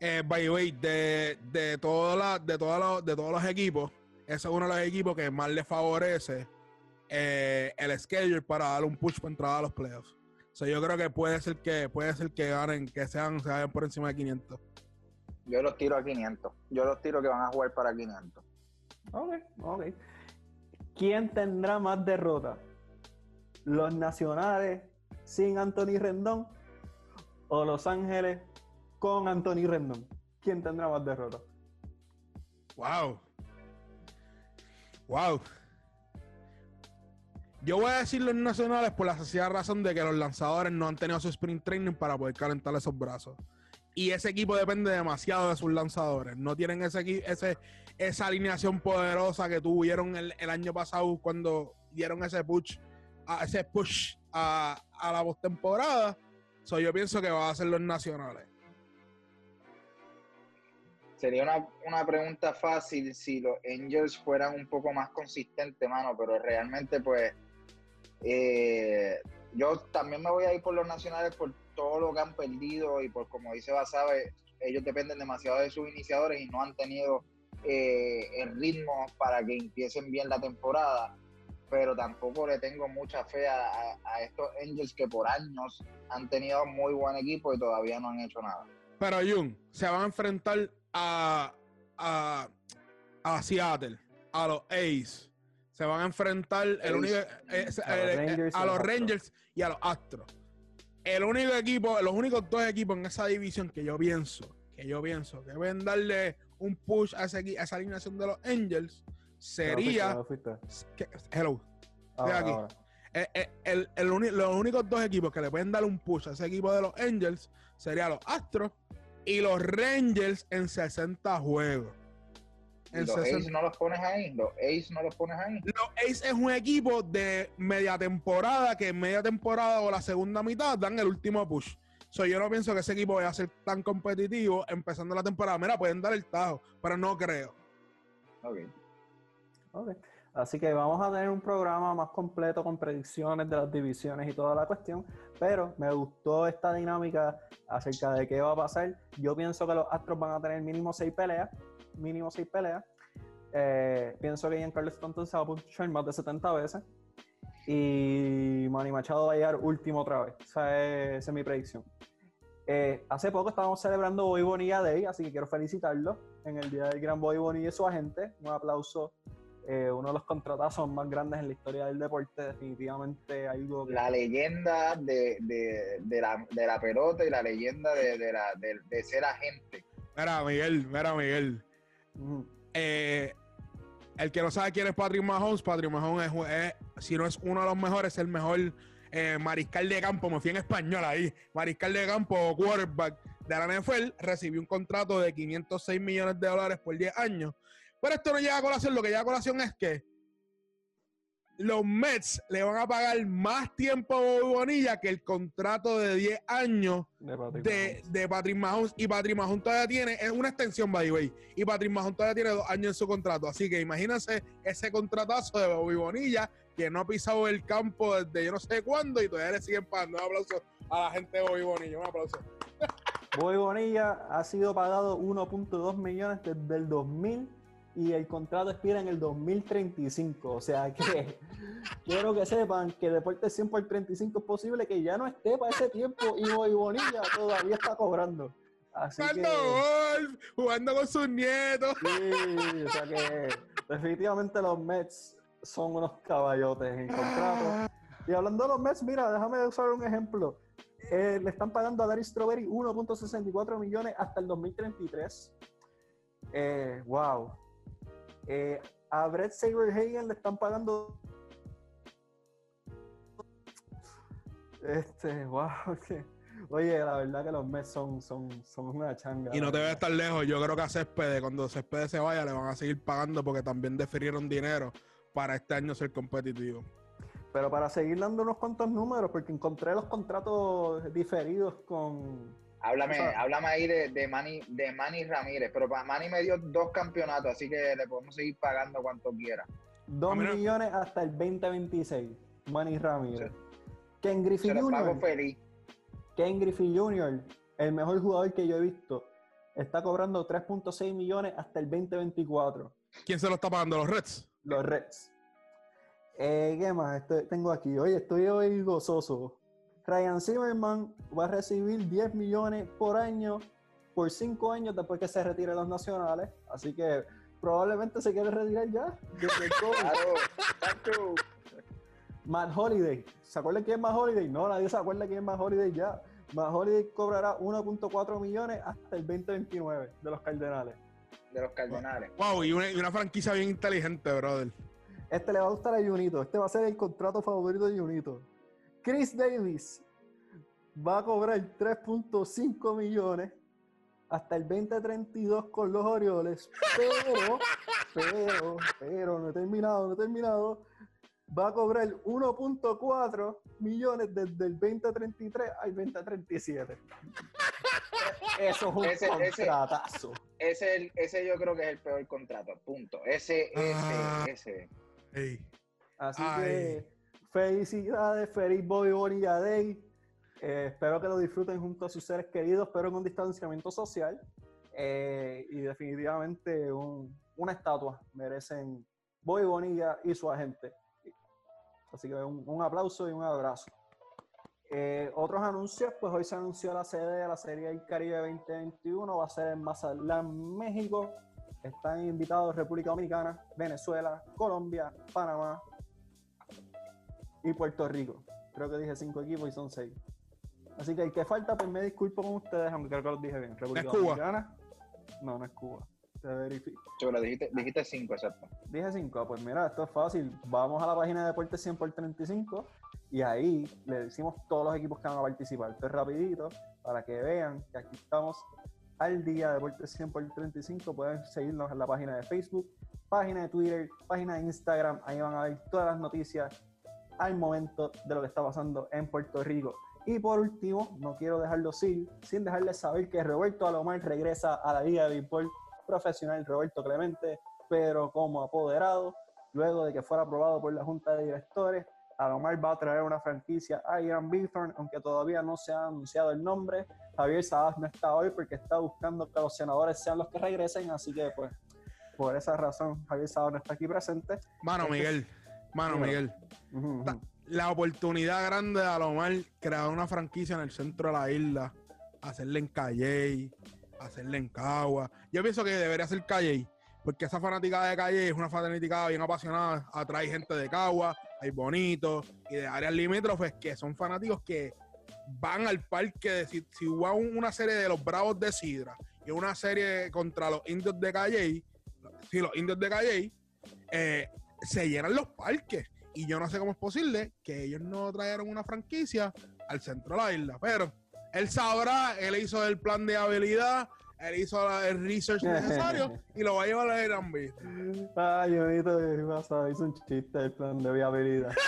Eh, by the way, de, de, todas las- de, todos los, de todos los equipos, ese es uno de los equipos que más le favorece eh, el schedule para dar un push para entrar a los playoffs. O sea, yo creo que puede ser que puede ser que ganen, que sean, se vayan por encima de 500.
Yo los tiro a 500. Yo los tiro que van a jugar para 500.
Ok, ok. ¿Quién tendrá más derrotas? ¿Los nacionales sin Anthony Rendón o Los Ángeles con Anthony Rendón? ¿Quién tendrá más derrotas?
Wow. Wow. Yo voy a decir los nacionales por la sencilla razón de que los lanzadores no han tenido su sprint training para poder calentar esos brazos. Y ese equipo depende demasiado de sus lanzadores. No tienen ese, ese esa alineación poderosa que tuvieron el, el año pasado cuando dieron ese push a, ese push a, a la postemporada. So, yo pienso que va a ser los nacionales.
Sería una, una pregunta fácil si los Angels fueran un poco más consistentes, mano, pero realmente, pues, eh, yo también me voy a ir por los nacionales por todo lo que han perdido y por, como dice Basabe, ellos dependen demasiado de sus iniciadores y no han tenido eh, el ritmo para que empiecen bien la temporada. Pero tampoco le tengo mucha fe a, estos Angels que por años han tenido muy buen equipo y todavía no han hecho nada.
Pero Jun, se van a enfrentar a, a, a Seattle, a los A's. Se van a enfrentar el único, eh,
A los
eh,
Rangers y
a los
los Astros.
Rangers y a los Astros. El único equipo, los únicos dos equipos en esa división que yo pienso, que yo pienso que deben darle un push a, ese a esa alineación de los Angels sería.
¿Dónde fuiste? ¿Dónde fuiste?
que- hello.
Ahora,
aquí.
ahora.
Eh, eh, el- el los únicos dos equipos que le pueden dar un push a ese equipo de los Angels serían los Astros y los Rangers en 60 juegos. En
los
60
A's no los pones ahí, los A's no los pones ahí.
Los A's es un equipo de media temporada que en media temporada o la segunda mitad dan el último push. So, yo no pienso que ese equipo vaya a ser tan competitivo empezando la temporada. Mira, pueden dar el tajo, pero no creo.
Ok.
Ok. Así que vamos a tener un programa más completo con predicciones de las divisiones y toda la cuestión. Pero me gustó esta dinámica acerca de qué va a pasar. Yo pienso que los Astros van a tener mínimo seis peleas. Mínimo seis peleas. Eh, pienso que Giancarlo Stanton se va a punchar más de 70 veces. Y Manny Machado va a llegar último otra vez. Esa es, esa es mi predicción. Eh, hace poco estábamos celebrando Bobby Bonilla Day, así que quiero felicitarlo en el día del gran Bobby Bonilla y su agente. Un aplauso eh, uno de los contratazos más grandes en la historia del deporte, definitivamente algo que...
La leyenda de, de, de la, de la pelota y la leyenda de, de, la, de, de ser agente.
Mira, Miguel, mira, Miguel. Eh, el que no sabe quién es Patrick Mahomes, Patrick Mahomes es, es- si no es uno de los mejores, es el mejor eh, mariscal de campo, me fui en español ahí, mariscal de campo o quarterback de la NFL, recibió un contrato de 506 millones de dólares por 10 años. Pero esto no llega a colación, lo que llega a colación es que los Mets le van a pagar más tiempo a Bobby Bonilla que el contrato de 10 años
De Patrick
de, de Patrick Mahomes y Patrick Mahomes todavía tiene, es una extensión, by the way, y Patrick Mahomes todavía tiene dos años en su contrato, así que imagínense ese contratazo de Bobby Bonilla que no ha pisado el campo desde yo no sé cuándo y todavía le siguen pagando. Un aplauso a la gente de Bobby Bonilla, un aplauso.
Bobby Bonilla ha sido pagado 1.2 millones desde el 2000 y el contrato expira en el 2035. O sea que quiero que sepan que Deportes 100 por 35 es posible que ya no esté para ese tiempo y Bobby Bonilla todavía está cobrando. Así que,
golf, jugando con sus nietos.
sí, o sea que definitivamente los Mets son unos caballotes en contrato. Y hablando de los Mets, mira, déjame usar un ejemplo. Eh, le están pagando a Darry Strawberry 1.64 millones hasta el 2033. Eh, wow. Eh, a Brett Saberhagen le están pagando. Este, wow. que- Oye, la verdad que los Mets son, son, son una changa.
Y no te
verdad.
a estar lejos. Yo creo que a Céspedes, cuando Céspedes se vaya, le van a seguir pagando porque también defirieron dinero para este año ser competitivo.
Pero para seguir dando unos cuantos números, porque encontré los contratos diferidos con.
Háblame, háblame ahí de, de Manny, de Manny Ramírez, pero para Manny me dio dos campeonatos, así que le podemos seguir pagando cuanto quiera.
2
Ah, mira.
millones hasta el 2026. Manny Ramírez. Ken Griffey Jr.
feliz.
Ken Griffey Jr., el mejor jugador que yo he visto, está cobrando 3.6 millones hasta el 2024.
¿Quién se lo está pagando? ¿Los Reds?
Los Reds. Eh, ¿Qué más Estoy- tengo aquí? Oye, estoy hoy gozoso. Ryan Zimmerman va a recibir 10 millones por año por 5 años después que se retire los nacionales. Así que probablemente se quiere retirar ya.
Claro.
Matt Holiday. ¿Se acuerdan quién es Matt Holiday? No, nadie se acuerda quién es Matt Holiday ya. Matt Holiday cobrará 1.4 millones hasta el 2029 de los Cardenales.
de los Cardenales.
Wow, y una, y una franquicia bien inteligente, brother.
Este le va a gustar a Junito. Este va a ser el contrato favorito de Junito. Chris Davis va a cobrar 3.5 millones hasta el 2032 con los Orioles. Pero, pero, pero, no he terminado, no he terminado. Va a cobrar 1.4 millones desde el 2033 al 2037. Eso es un
Ese-
contratazo.
Ese, ese yo creo que es el peor contrato, punto. Ese, ese,
Ah.
ese.
Así
Ay.
que felicidades, feliz Bobby Bonilla Day. Eh, espero que lo disfruten junto a sus seres queridos, pero con distanciamiento social. Eh, y definitivamente un- una estatua merecen Bobby Bonilla y su agente. Así que un, un aplauso y un abrazo. Eh, otros anuncios, pues hoy se anunció la sede de la Serie del Caribe 2021, va a ser en Mazatlán, México. Están invitados República Dominicana, Venezuela, Colombia, Panamá y Puerto Rico. Creo que dije cinco equipos y son seis. Así que el que falta, pues me disculpo con ustedes, aunque creo que los dije bien. República
¿Es Cuba?
Dominicana. No, no es Cuba. Se verifica.
Chulo, dijiste, dijiste cinco, exacto.
Dije 5, pues mira, esto es fácil. Vamos a la página de Deportes 100 por 35 y ahí le decimos todos los equipos que van a participar. Esto es rapidito para que vean que aquí estamos al día de Deportes 100 por 35. Pueden seguirnos en la página de Facebook, página de Twitter, página de Instagram. Ahí van a ver todas las noticias al momento de lo que está pasando en Puerto Rico. Y por último, no quiero dejarlo sin, sin dejarles saber que Roberto Alomar regresa a la Liga de Béisbol Profesional Roberto Clemente, pero como apoderado, luego de que fuera aprobado por la Junta de Directores. Alomar va a traer una franquicia a Ian Bithorn, aunque todavía no se ha anunciado el nombre. Javier Sabas no está hoy porque está buscando que los senadores sean los que regresen, así que pues por esa razón Javier Sabas no está aquí presente.
Mano, Miguel. Mano. Miguel. La oportunidad grande de Alomar crear una franquicia en el centro de la isla, hacerle en Calley, hacerle en Cagua. Yo pienso que debería ser Calley, porque esa fanática de Calley es una fanática bien apasionada, atrae gente de Cagua, hay bonitos y de áreas limítrofes que son fanáticos que van al parque. De, si, si hubo un- una serie de los Bravos de Sidra y una serie contra los indios de Calley, sí, los indios de Calley, eh, se llenan los parques. Y yo no sé cómo es posible que ellos no trajeron una franquicia al centro de la isla. Pero él sabrá, él hizo el plan de habilidad, él hizo la- el research necesario y lo va a llevar a Gran Beat.
Ay, bonito, ¿qué pasa? Hizo un chiste el plan de viabilidad.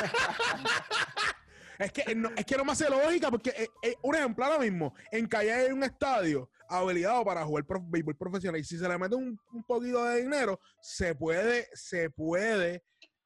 Es que no, es que no me hace lógica porque, eh, eh, un ejemplo ahora mismo, en Calle hay un estadio habilitado para jugar prof- béisbol profesional y si se le mete un, un poquito de dinero, se puede, se puede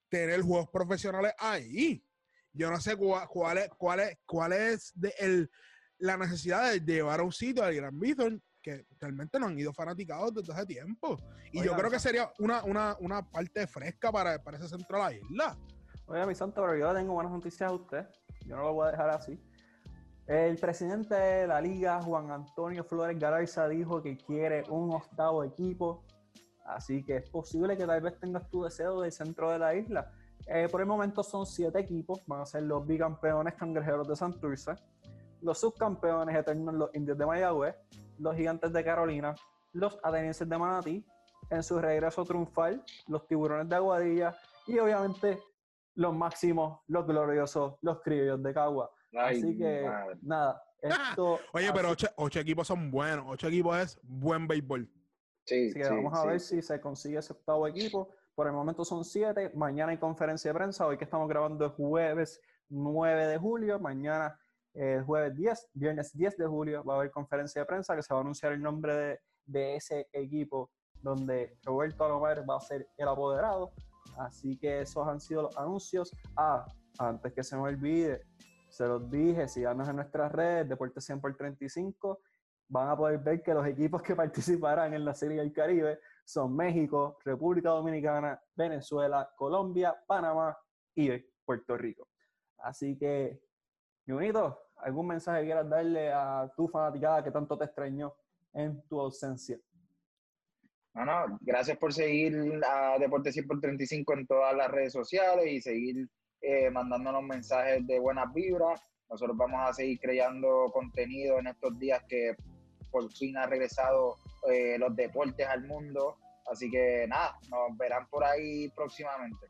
tener juegos profesionales ahí. Yo no sé cuál, cuál es, cuál es, cuál es de el, la necesidad de llevar a un sitio al Gran Bithorn que realmente no han ido fanaticados desde hace tiempo. Y yo
Oigan,
creo que sería una, una, una parte fresca para, para ese centro de la isla.
Oye, mi santo, pero yo le tengo buenas noticias a usted. Yo no lo voy a dejar así. El presidente de la liga, Juan Antonio Flores Galarza, dijo que quiere un octavo equipo. Así que es posible que tal vez tengas tu deseo del centro de la isla. Eh, por el momento son siete equipos. Van a ser los bicampeones cangrejeros de Santurce, los subcampeones eternos, los indios de Mayagüez, los gigantes de Carolina, los atenienses de Manatí, en su regreso triunfal, los tiburones de Aguadilla y obviamente los máximos, los gloriosos, los criollos de Cagua.
Ay,
Así que,
madre.
nada, esto...
Oye, pero ocho, ocho equipos son buenos. Ocho equipos es buen béisbol.
Sí,
Así que
sí,
vamos a
sí.
ver si se consigue ese octavo equipo. Por el momento son siete. Mañana hay conferencia de prensa. Hoy que estamos grabando es jueves 9 de julio. Mañana eh, jueves 10, viernes 10 de julio va a haber conferencia de prensa que se va a anunciar el nombre de, de ese equipo donde Roberto Alomar va a ser el apoderado. Así que esos han sido los anuncios. Ah, antes que se me olvide, se los dije, síganos en nuestras redes, Deportes 100 por 35 van a poder ver que los equipos que participarán en la Serie del Caribe son México, República Dominicana, Venezuela, Colombia, Panamá y Puerto Rico. Así que, Junito, ¿algún mensaje quieras darle a tu fanaticada que tanto te extrañó en tu ausencia?
No, no, gracias por seguir a Deporte 100 por 35 en todas las redes sociales y seguir eh, mandándonos mensajes de buenas vibras. Nosotros vamos a seguir creando contenido en estos días que por fin ha regresado eh, los deportes al mundo. Así que nada, nos verán por ahí próximamente.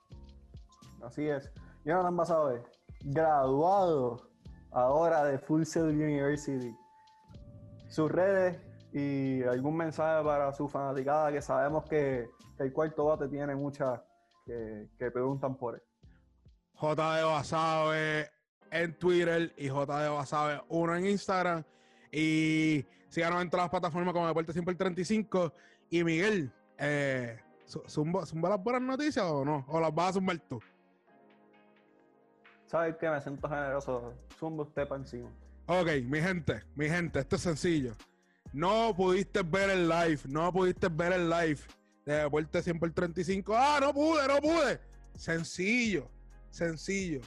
Así es. Jonathan Basabe, graduado ahora de Full Sail University. Sus redes y algún mensaje para su fanaticada que sabemos que, que el cuarto bate tiene muchas que, que preguntan por él.
JD Basabe en Twitter y JD Basabe 1 en Instagram. Y síganos en todas las plataformas como Deporte 100 por 35. Y Miguel, eh, zu- ¿zumba, zumba las buenas noticias o no? ¿O las vas a zumbar tú?
¿Sabes qué? Me siento generoso. Zumba usted para encima.
Ok, mi gente, mi gente, esto es sencillo. No pudiste ver el live, no pudiste ver el live de Deporte 100 por 35. Ah, no pude, no pude. Sencillo, sencillo.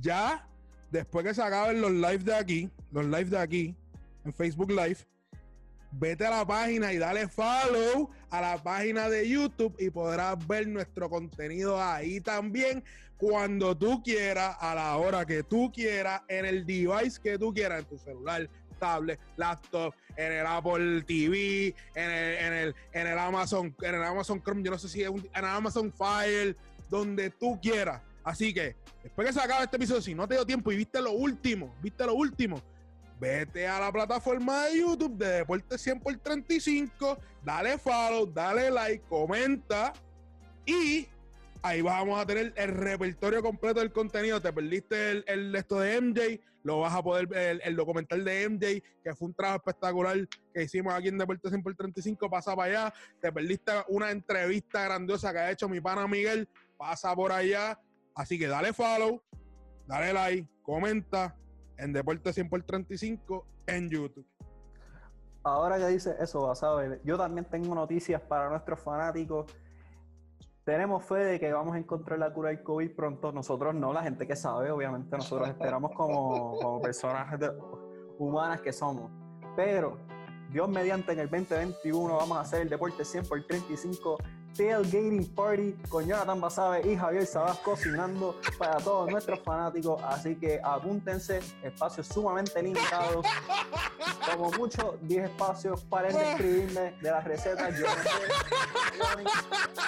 Ya, después que se acaben los lives de aquí, los lives de aquí, en Facebook Live, vete a la página y dale follow a la página de YouTube y podrás ver nuestro contenido ahí también cuando tú quieras, a la hora que tú quieras, en el device que tú quieras, en tu celular, tablet, laptop, en el Apple TV, en el, en el, en el Amazon, en el Amazon Chrome, yo no sé si es un, en Amazon Fire, donde tú quieras. Así que, después que se acabe este episodio, si no te dio tiempo y viste lo último, viste lo último, vete a la plataforma de YouTube de Deporte 100 por 35, dale follow, dale like, comenta y ahí vamos a tener el repertorio completo del contenido. Te perdiste el, esto de MJ, lo vas a poder el, el documental de MJ, que fue un trabajo espectacular que hicimos aquí en Deporte 100 por 35, pasa para allá. Te perdiste una entrevista grandiosa que ha hecho mi pana Miguel, pasa por allá. Así que dale follow, dale like, comenta en Deporte 100 por 35 en YouTube.
Ahora que dice eso, Basabe, yo también tengo noticias para nuestros fanáticos. Tenemos fe de que vamos a encontrar la cura del COVID pronto. Nosotros no, la gente que sabe, obviamente nosotros esperamos como, como personas humanas que somos. Pero Dios mediante en el 2021 vamos a hacer el deporte 100 por 35 tailgating party con Jonathan Basabe y Javier Sabas cocinando para todos nuestros fanáticos. Así que apúntense, espacios sumamente limitados. Como mucho, 10 espacios. De escribirme de las recetas. Yo no sé.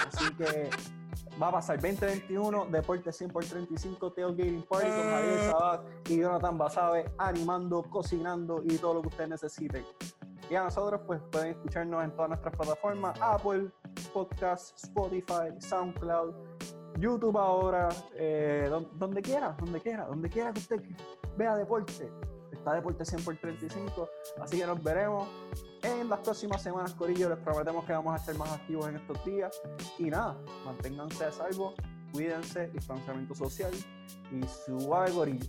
Así que va a pasar 2021, Deporte 100 por 35, Tailgating Party con Javier Sabat y Jonathan Basabe animando, cocinando y todo lo que ustedes necesiten. Y a nosotros, pues pueden escucharnos en todas nuestras plataformas: Apple, Podcast, Spotify, SoundCloud, YouTube ahora, eh, don- donde quiera, donde quiera, donde quiera que usted vea deporte. Está Deporte 100 por 35. Así que nos veremos en las próximas semanas, Corillo. Les prometemos que vamos a estar más activos en estos días. Y nada, manténganse a salvo, cuídense, distanciamiento social y suave, Corillo.